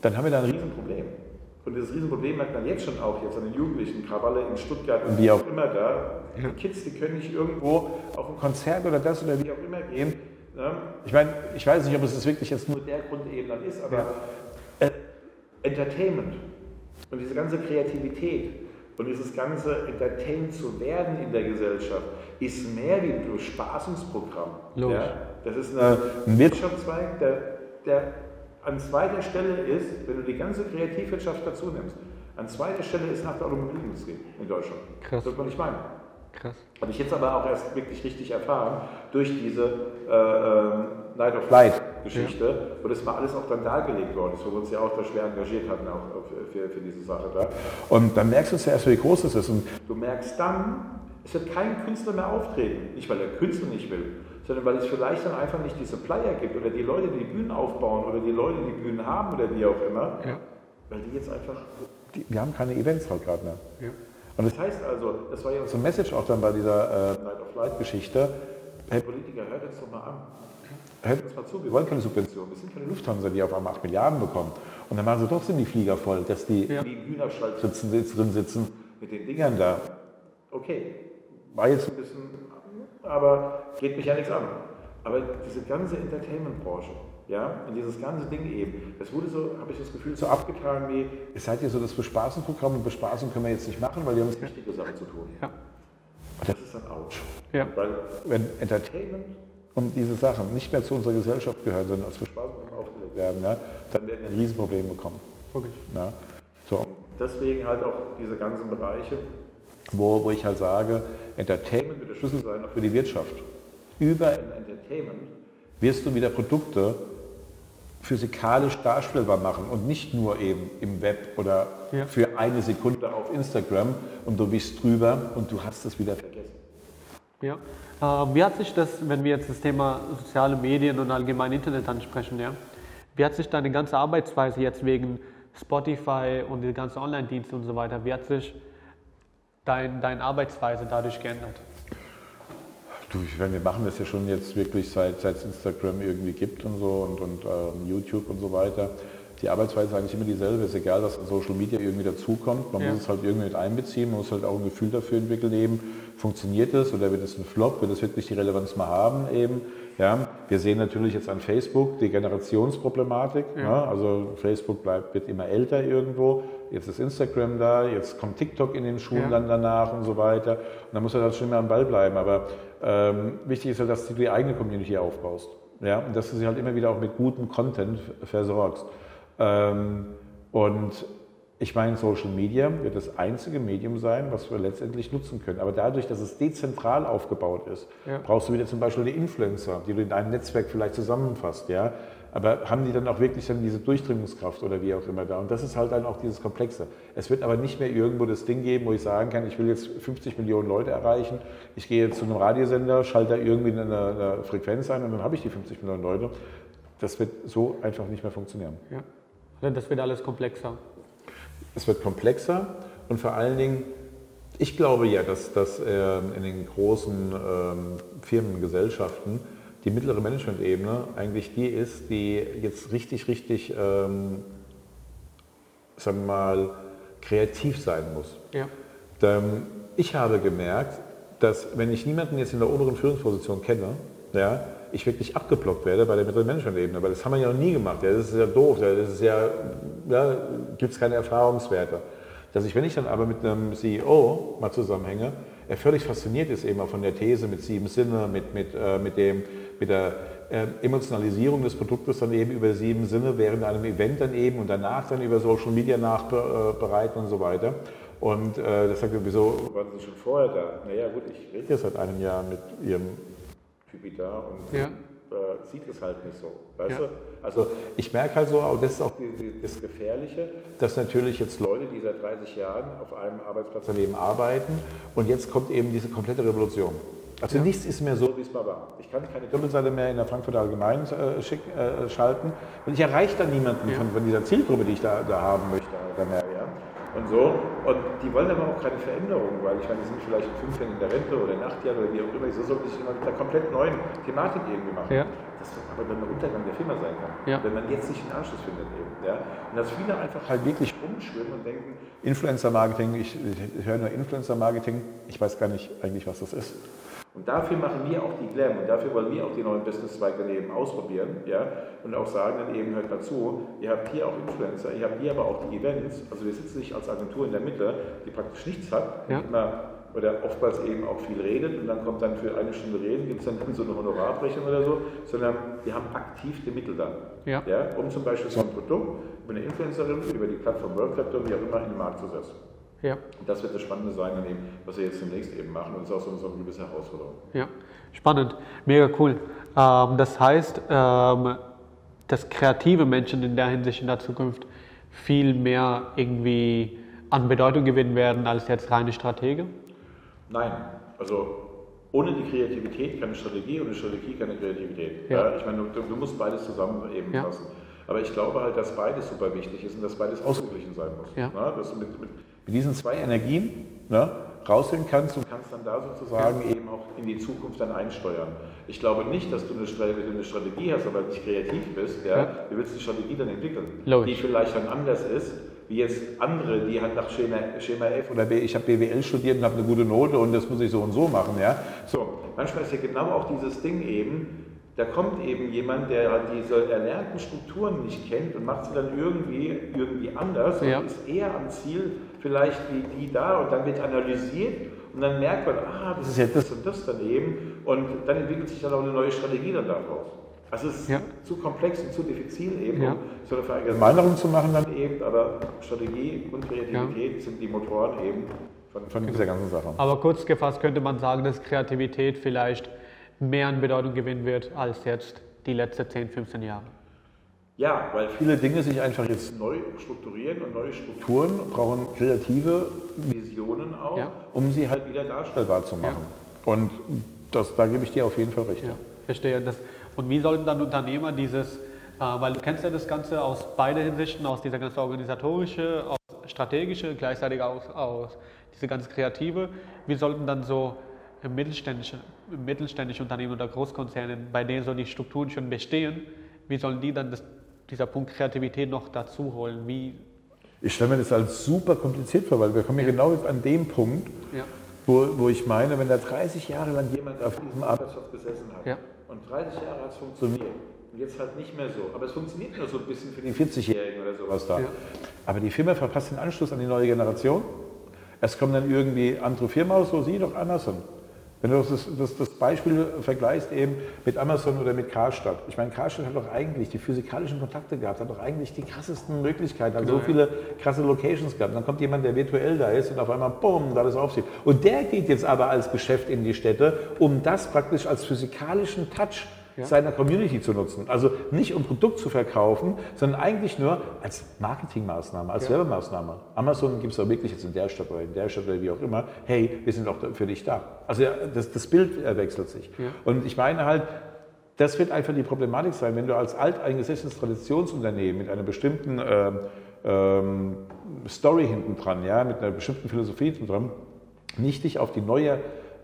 dann haben wir da ein Riesen Riesenproblem. Und dieses Riesenproblem merkt man jetzt schon auch jetzt an den Jugendlichen, Krawalle in Stuttgart und wie auch immer da. Ja. Die Kids, die können nicht irgendwo auf ein Konzert oder das oder wie auch immer gehen. Ne? Ich meine, ich weiß nicht, ob es wirklich jetzt nur der Grund eben dann ist, aber äh, Entertainment und diese ganze Kreativität und dieses ganze Entertained zu werden in der Gesellschaft ist mehr wie ein Bespaßungsprogramm. Logisch. Ja? Das ist eine, ein Wirtschaftszweig, der, der an zweiter Stelle ist, wenn du die ganze Kreativwirtschaft dazu nimmst, an zweiter Stelle ist nach der Automobilindustrie in Deutschland. Krass. Das wird man nicht meinen. Krass. Habe ich jetzt aber auch erst wirklich richtig erfahren durch diese äh, Night of Light Geschichte, wo das mal alles auch dann dargelegt worden ist, wo wir uns ja auch da schwer engagiert hatten auch für, für, für diese Sache da. Und dann merkst du zuerst, wie groß es ist. Und Du merkst dann, es wird kein Künstler mehr auftreten. Nicht, weil der Künstler nicht will, sondern weil es vielleicht dann einfach nicht die Supplier gibt oder die Leute, die die Bühnen aufbauen oder die Leute, die Bühnen haben oder wie auch immer, Ja. weil die jetzt einfach die, wir haben keine Events halt gerade mehr. Ja. Und das heißt also, das war ja unsere Message auch dann bei dieser äh, Night of Light Geschichte. Hey Politiker, hört uns doch mal an. Hört uns mal zu, wir wollen keine Subventionen. Wir sind keine Lufthansa, die auf einmal 8 Milliarden bekommen. Und dann machen sie trotzdem die Flieger voll, dass die Ja. im Hühnerstall sitzen, drin sitzen mit den Dingern da. Okay, war jetzt ein bisschen, aber geht mich ja nichts an. Aber diese ganze Entertainment-Branche, ja, und dieses ganze Ding eben, das wurde so, habe ich das Gefühl, so abgetan wie, es seid ja so das Bespaßungsprogramm und Bespaßung können wir jetzt nicht machen, weil wir haben jetzt wichtige Sachen zu tun. Ja. Und das ist dann ouch. Ja. Weil wenn Entertainment und diese Sachen nicht mehr zu unserer Gesellschaft gehören, sondern als Bespaßung aufgelegt werden, ja, dann werden wir ein Riesenproblem bekommen. Wirklich. Ja. So. Deswegen halt auch diese ganzen Bereiche, wo, wo ich halt sage, Entertainment wird der Schlüssel sein auch für die Wirtschaft. Über Entertainment wirst du wieder Produkte physikalisch darstellbar machen und nicht nur eben im Web oder Ja. für eine Sekunde auf Instagram und du bist drüber und du hast es wieder vergessen. Ja. Äh, wie hat sich das, wenn wir jetzt das Thema soziale Medien und allgemein Internet ansprechen, ja, wie hat sich deine ganze Arbeitsweise jetzt wegen Spotify und die ganzen Online-Dienste und so weiter, wie hat sich dein, deine Arbeitsweise dadurch geändert? Du, ich meine, wir machen das ja schon jetzt wirklich seit, es Instagram irgendwie gibt und so und, und ähm, YouTube und so weiter. Die Arbeitsweise ist eigentlich immer dieselbe. Es ist egal, was an Social Media irgendwie dazukommt. Man Ja. muss es halt irgendwie mit einbeziehen. Man muss halt auch ein Gefühl dafür entwickeln eben. Funktioniert es oder wird es ein Flop? Wird es wirklich die Relevanz mal haben eben? Ja, wir sehen natürlich jetzt an Facebook die Generationsproblematik. Ja. Also Facebook bleibt, wird immer älter irgendwo. Jetzt ist Instagram da, jetzt kommt TikTok in den Schulen Ja. dann danach und so weiter. Und da muss er halt schon immer am Ball bleiben. Aber ähm, wichtig ist halt, dass du die eigene Community aufbaust. Ja? Und dass du sie halt immer wieder auch mit gutem Content versorgst. Ähm, und ich meine, Social Media wird das einzige Medium sein, was wir letztendlich nutzen können. Aber dadurch, dass es dezentral aufgebaut ist, Ja. brauchst du wieder zum Beispiel die Influencer, die du in einem Netzwerk vielleicht zusammenfasst. Ja? Aber haben die dann auch wirklich dann diese Durchdringungskraft oder wie auch immer da? Und das ist halt dann auch dieses Komplexe. Es wird aber nicht mehr irgendwo das Ding geben, wo ich sagen kann, ich will jetzt 50 Millionen Leute erreichen, ich gehe jetzt zu einem Radiosender, schalte da irgendwie eine, eine Frequenz ein und dann habe ich die 50 Millionen Leute. Das wird so einfach nicht mehr funktionieren. Ja. Das wird alles komplexer. Es wird komplexer und vor allen Dingen, ich glaube ja, dass, dass ähm, in den großen ähm, Firmen, Gesellschaften die mittlere Management-Ebene eigentlich die ist, die jetzt richtig, richtig, ähm, sagen wir mal, kreativ sein muss. Ja. Ähm, ich habe gemerkt, dass wenn ich niemanden jetzt in der oberen Führungsposition kenne, ja, ich wirklich abgeblockt werde bei der mittleren Management-Ebene, weil das haben wir ja noch nie gemacht. Ja, das ist ja doof, ja, das ist ja, ja gibt es keine Erfahrungswerte. Dass ich, wenn ich dann aber mit einem CEO mal zusammenhänge, er völlig fasziniert ist eben auch von der These mit sieben Sinne, mit, mit, äh, mit, dem, mit der äh, Emotionalisierung des Produktes dann eben über sieben Sinne während einem Event dann eben und danach dann über Social Media nachbereiten und so weiter. Und äh, das sagt er, wieso waren Sie schon vorher da? Naja gut, ich rede jetzt seit einem Jahr mit Ihrem Typi da und Ja. sieht es halt nicht so. Weißt Ja. du? Also ich merke halt so, und das ist auch das Gefährliche, dass natürlich jetzt Leute, die seit 30 Jahren auf einem Arbeitsplatz daneben arbeiten und jetzt kommt eben diese komplette Revolution. Also nichts ist mehr so, wie es mal war. Ich kann keine Doppelseite mehr in der Frankfurter Allgemeinen äh, schick, äh, schalten, weil ich erreiche da niemanden Ja. von, von dieser Zielgruppe, die ich da, da haben möchte. Da mehr, ja. Und so. Und die wollen aber auch keine Veränderung, weil ich meine, die sind vielleicht in fünf Jahren in der Rente oder in acht Jahren oder wie auch immer. So sollte ich immer mit einer komplett neuen Thematik irgendwie machen. Ja. Das wird aber dann der Untergang der Firma sein kann. Ja. Wenn man jetzt nicht einen Anschluss findet eben. Ja. Und dass viele einfach halt wirklich rumschwimmen und denken, Influencer-Marketing, ich, ich höre nur Influencer-Marketing, ich weiß gar nicht eigentlich, was das ist. Und dafür machen wir auch die Glam und dafür wollen wir auch die neuen Business-Zweige daneben ausprobieren ja? und auch sagen dann eben, hört mal zu, ihr habt hier auch Influencer, ihr habt hier aber auch die Events, also wir sitzen nicht als Agentur in der Mitte, die praktisch nichts hat, Ja. immer, oder oftmals eben auch viel redet und dann kommt dann für eine Stunde reden, gibt es dann so eine Honorarbrechung oder so, sondern wir haben aktiv die Mittel dann, Ja. Ja? um zum Beispiel so ein Produkt über eine Influencerin, über die Plattform Worldcaptor, wie auch immer, in den Markt zu setzen. Ja. Und das wird das Spannende sein, an dem, was wir jetzt demnächst eben machen. Und das ist auch so, so eine gewisse Herausforderung. Ja, spannend, mega cool. Ähm, das heißt, ähm, dass kreative Menschen in der Hinsicht in der Zukunft viel mehr irgendwie an Bedeutung gewinnen werden als jetzt reine Stratege? Nein, also ohne die Kreativität keine Strategie und eine Strategie keine Kreativität. Ja. Ich meine, du, du musst beides zusammen eben Ja. fassen. Aber ich glaube halt, dass beides super wichtig ist und dass beides ausgeglichen sein muss. Ja. Na, dass du mit, mit, mit diesen zwei Energien ne, rausholen kannst und kannst dann da sozusagen eben auch in die Zukunft dann einsteuern. Ich glaube nicht, dass du eine Strategie, eine Strategie hast, aber nicht kreativ bist, ja, Ja. du willst die Strategie dann entwickeln, Logisch. die vielleicht dann anders ist, wie jetzt andere, die halt nach Schema, Schema F oder B, ich habe BWL studiert und habe eine gute Note und das muss ich so und so machen. Ja? So, manchmal ist ja genau auch dieses Ding eben, da kommt eben jemand, der diese erlernten Strukturen nicht kennt und macht sie dann irgendwie, irgendwie anders Ja. und ist eher am Ziel vielleicht wie die da und dann wird analysiert und dann merkt man, ah, das ist ja das und das dann eben und dann entwickelt sich dann auch eine neue Strategie dann daraus. Also es ist Ja. zu komplex und zu diffizil eben, Ja. um so eine Verallgemeinerung zu machen dann eben, aber Strategie und Kreativität sind die Motoren eben von, von dieser ganzen Sache. Aber kurz gefasst könnte man sagen, dass Kreativität vielleicht mehr an Bedeutung gewinnen wird als jetzt die letzten 10, 15 Jahre. Ja, weil viele Dinge sich einfach jetzt neu strukturieren und neue Strukturen brauchen kreative Visionen auch, Ja. um sie halt wieder darstellbar zu machen. Und das, da gebe ich dir auf jeden Fall recht. Ja, verstehe. Das, und wie sollten dann Unternehmer dieses, äh, weil du kennst ja das Ganze aus beide Hinsichten, aus dieser ganzen organisatorische, aus strategische, gleichzeitig aus, aus diese ganz kreative, wie sollten dann so mittelständische, mittelständische Unternehmen oder Großkonzerne, bei denen so die Strukturen schon bestehen, wie sollen die dann das, dieser Punkt Kreativität noch dazu holen? Wie, Ich stelle mir das als super kompliziert vor, weil wir kommen ja genau jetzt an dem Punkt, ja, wo, wo ich meine, wenn da 30 Jahre lang jemand auf diesem Arbeitsplatz gesessen hat Ja. und 30 Jahre hat es funktioniert und jetzt halt nicht mehr so, aber es funktioniert nur so ein bisschen für die 40-Jährigen oder sowas da. Ja. Aber die Firma verpasst den Anschluss an die neue Generation. Es kommen dann irgendwie andere Firmen aus, so sieh doch Amazon. Wenn du das, das, das Beispiel vergleichst eben mit Amazon oder mit Karstadt. Ich meine, Karstadt hat doch eigentlich die physikalischen Kontakte gehabt, hat doch eigentlich die krassesten Möglichkeiten, hat so viele krasse Locations gehabt. Dann kommt jemand, der virtuell da ist und auf einmal, bumm, da das aufsieht. Und der geht jetzt aber als Geschäft in die Städte, um das praktisch als physikalischen Touch seiner Community zu nutzen. Also nicht um Produkt zu verkaufen, sondern eigentlich nur als Marketingmaßnahme, als Werbemaßnahme. Amazon gibt es auch wirklich jetzt in der Stadt oder in der Stadt oder wie auch immer, hey, wir sind auch für dich da. Also ja, das, das Bild äh, wechselt sich. Und ich meine halt, das wird einfach die Problematik sein, wenn du als alteingesessenes Traditionsunternehmen mit einer bestimmten ähm, ähm, Story hinten dran, ja, mit einer bestimmten Philosophie hinten dran, nicht dich auf die, neue,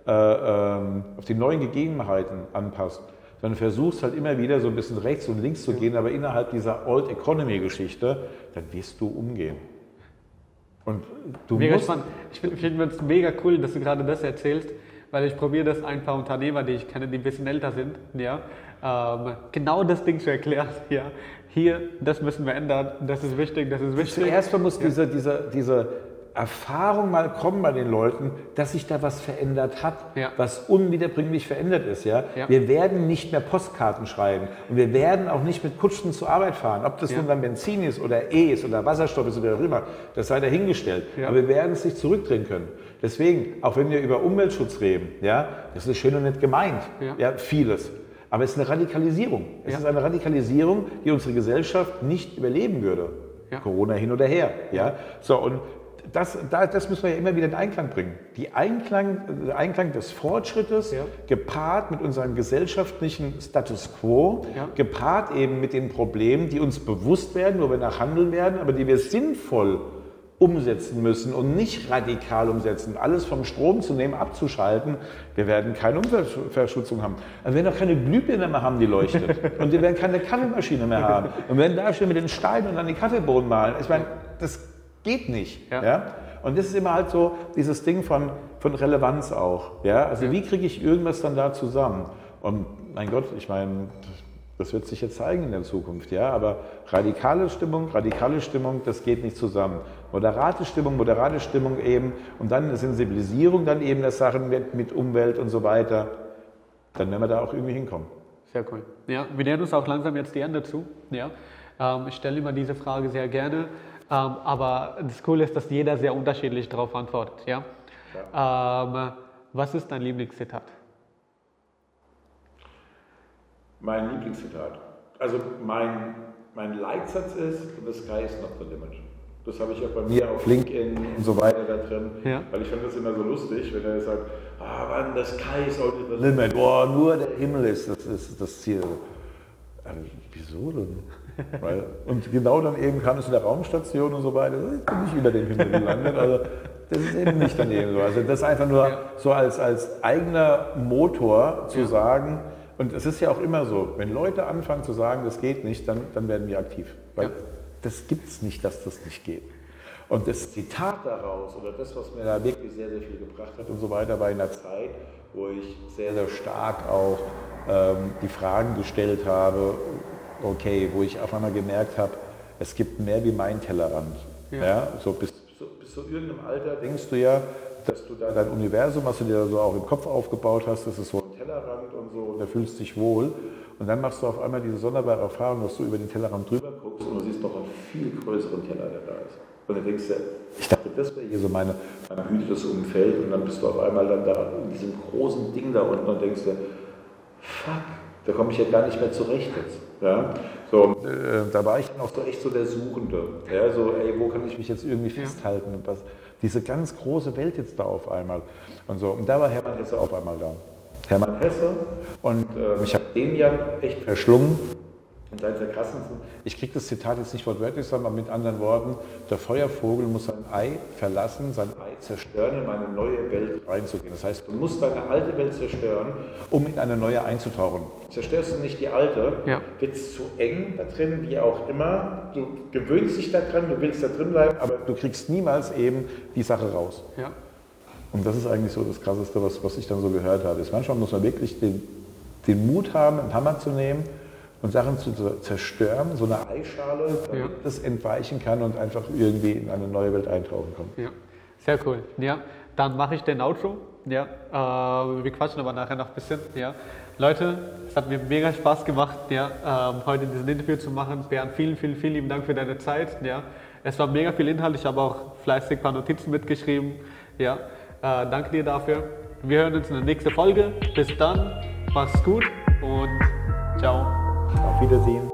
äh, ähm, auf die neuen Gegebenheiten anpasst, sondern versuchst halt immer wieder so ein bisschen rechts und links zu gehen, aber innerhalb dieser Old Economy Geschichte, dann wirst du umgehen. Und du Mega musst, spannend. Ich finde find es mega cool, dass du gerade das erzählst, weil ich probiere das ein paar Unternehmer, die ich kenne, die ein bisschen älter sind, ja, ähm, genau das Ding zu erklären. Ja. Hier, das müssen wir ändern, das ist wichtig, das ist wichtig. Zuerst muss diese, diese, diese Erfahrung mal kommen bei den Leuten, dass sich da was verändert hat, Ja. was unwiederbringlich verändert ist. Ja? Ja. Wir werden nicht mehr Postkarten schreiben und wir werden auch nicht mit Kutschen zur Arbeit fahren. Ob das Ja. nun dann Benzin ist oder E ist oder Wasserstoff ist oder wie auch immer, das sei dahingestellt. Aber wir werden es nicht zurückdrehen können. Deswegen, auch wenn wir über Umweltschutz reden, ja, das ist schön und nett gemeint, Ja. vieles. Aber es ist eine Radikalisierung. Es ist eine Radikalisierung, die unsere Gesellschaft nicht überleben würde. Ja. Corona hin oder her. Ja? So, und das, da, das müssen wir ja immer wieder in Einklang bringen. Die Einklang, der Einklang des Fortschrittes, Ja. gepaart mit unserem gesellschaftlichen Status quo, Ja. gepaart eben mit den Problemen, die uns bewusst werden, wo wir nach handeln werden, aber die wir sinnvoll umsetzen müssen und nicht radikal umsetzen, alles vom Strom zu nehmen, abzuschalten, wir werden keine Umweltverschmutzung haben. Also wir werden auch keine Glühbirne mehr haben, die leuchtet. und wir werden keine Kaffeemaschine mehr haben. Und wir werden da stehen mit den Steinen und dann die Kaffeebohnen malen. Ich meine, das geht nicht. Ja. Ja. Und das ist immer halt so dieses Ding von, von Relevanz auch. Ja? Also wie kriege ich irgendwas dann da zusammen? Und mein Gott, ich meine, das wird sich jetzt zeigen in der Zukunft, ja. Aber radikale Stimmung, radikale Stimmung, das geht nicht zusammen. Moderate Stimmung, moderate Stimmung eben und dann eine Sensibilisierung dann eben der Sachen mit, mit Umwelt und so weiter. Dann werden wir da auch irgendwie hinkommen. Sehr cool. Ja, wir nähern uns auch langsam jetzt die Ende zu. Ja. Ähm, ich stelle immer diese Frage sehr gerne, aber das Coole ist, dass jeder sehr unterschiedlich darauf antwortet. Ja? Ähm, was ist dein Lieblingszitat? Mein Lieblingszitat. Also mein, mein Leitsatz ist, the sky is not the limit. Das habe ich auch bei mir auf LinkedIn und so weiter da drin, Ja. weil ich finde das immer so lustig, wenn er sagt, ah Mann, the sky is only the limit. Limit, boah, nur der Himmel ist das, ist das Ziel. Also, wieso denn? Weil, und genau dann eben kam es in der Raumstation und so weiter. Ich bin nicht über dem Himmel gelandet. Also, das ist eben nicht daneben so. Also das einfach nur Ja. so als, als eigener Motor zu Ja. sagen, und es ist ja auch immer so, wenn Leute anfangen zu sagen, das geht nicht, dann, dann werden wir aktiv. Weil Ja. das gibt es nicht, dass das nicht geht. Und das Zitat daraus oder das, was mir da wirklich sehr, sehr viel gebracht hat und so weiter, war in einer Zeit, wo ich sehr, sehr stark auch ähm, die Fragen gestellt habe, okay, wo ich auf einmal gemerkt habe, es gibt mehr wie mein Tellerrand. Ja. Ja. so bis, so, bis zu irgendeinem Alter denkst du ja, dass du da dein Universum, was du dir so auch im Kopf aufgebaut hast, das ist so ein Tellerrand und so, und da fühlst du dich wohl. Und dann machst du auf einmal diese sonderbare Erfahrung, dass du über den Tellerrand drüber guckst Und du siehst noch einen viel größeren Teller, der da ist. Und dann denkst du, Ich dachte, das wäre hier so meine, ein behütetes Umfeld und dann bist du auf einmal dann da in diesem großen Ding da unten und denkst dir, fuck, da komme ich ja gar nicht mehr zurecht jetzt. Ja? So, äh, da war ich dann auch so echt so der Suchende. Ja, so, ey, wo kann ich mich jetzt irgendwie festhalten? Und was, diese ganz große Welt jetzt da auf einmal. Und so. Und da war Hermann Hesse auf einmal da. Hermann Hesse. Und äh, ich habe den ja echt verschlungen. Und seit der krassensten. Ich kriege das Zitat jetzt nicht wortwörtlich, sondern mit anderen Worten: Der Feuervogel muss sein Ei verlassen, sein Ei zerstören, in eine neue Welt reinzugehen. Das heißt, du musst deine alte Welt zerstören, um in eine neue einzutauchen. Zerstörst du nicht die alte, Ja. wird es zu eng da drin, wie auch immer. Du gewöhnst dich daran, du willst da drin bleiben, aber du kriegst niemals eben die Sache raus. Ja. Und das ist eigentlich so das Krasseste, was, was ich dann so gehört habe. Ist manchmal muss man wirklich den, den Mut haben, einen Hammer zu nehmen und Sachen zu zerstören, so eine Eischale, damit Ja. das entweichen kann und einfach irgendwie in eine neue Welt eintauchen kann. Ja, sehr cool. Ja, dann mache ich den Outro. Ja, äh, wir quatschen aber nachher noch ein bisschen. Ja, Leute, es hat mir mega Spaß gemacht, ja, ähm, heute diesen Interview zu machen. Bernd, vielen, vielen, vielen lieben Dank für deine Zeit. Ja, es war mega viel Inhalt. Ich habe auch fleißig ein paar Notizen mitgeschrieben. Ja, äh, danke dir dafür. Wir hören uns in der nächsten Folge. Bis dann, mach's gut und ciao. Auf Wiedersehen.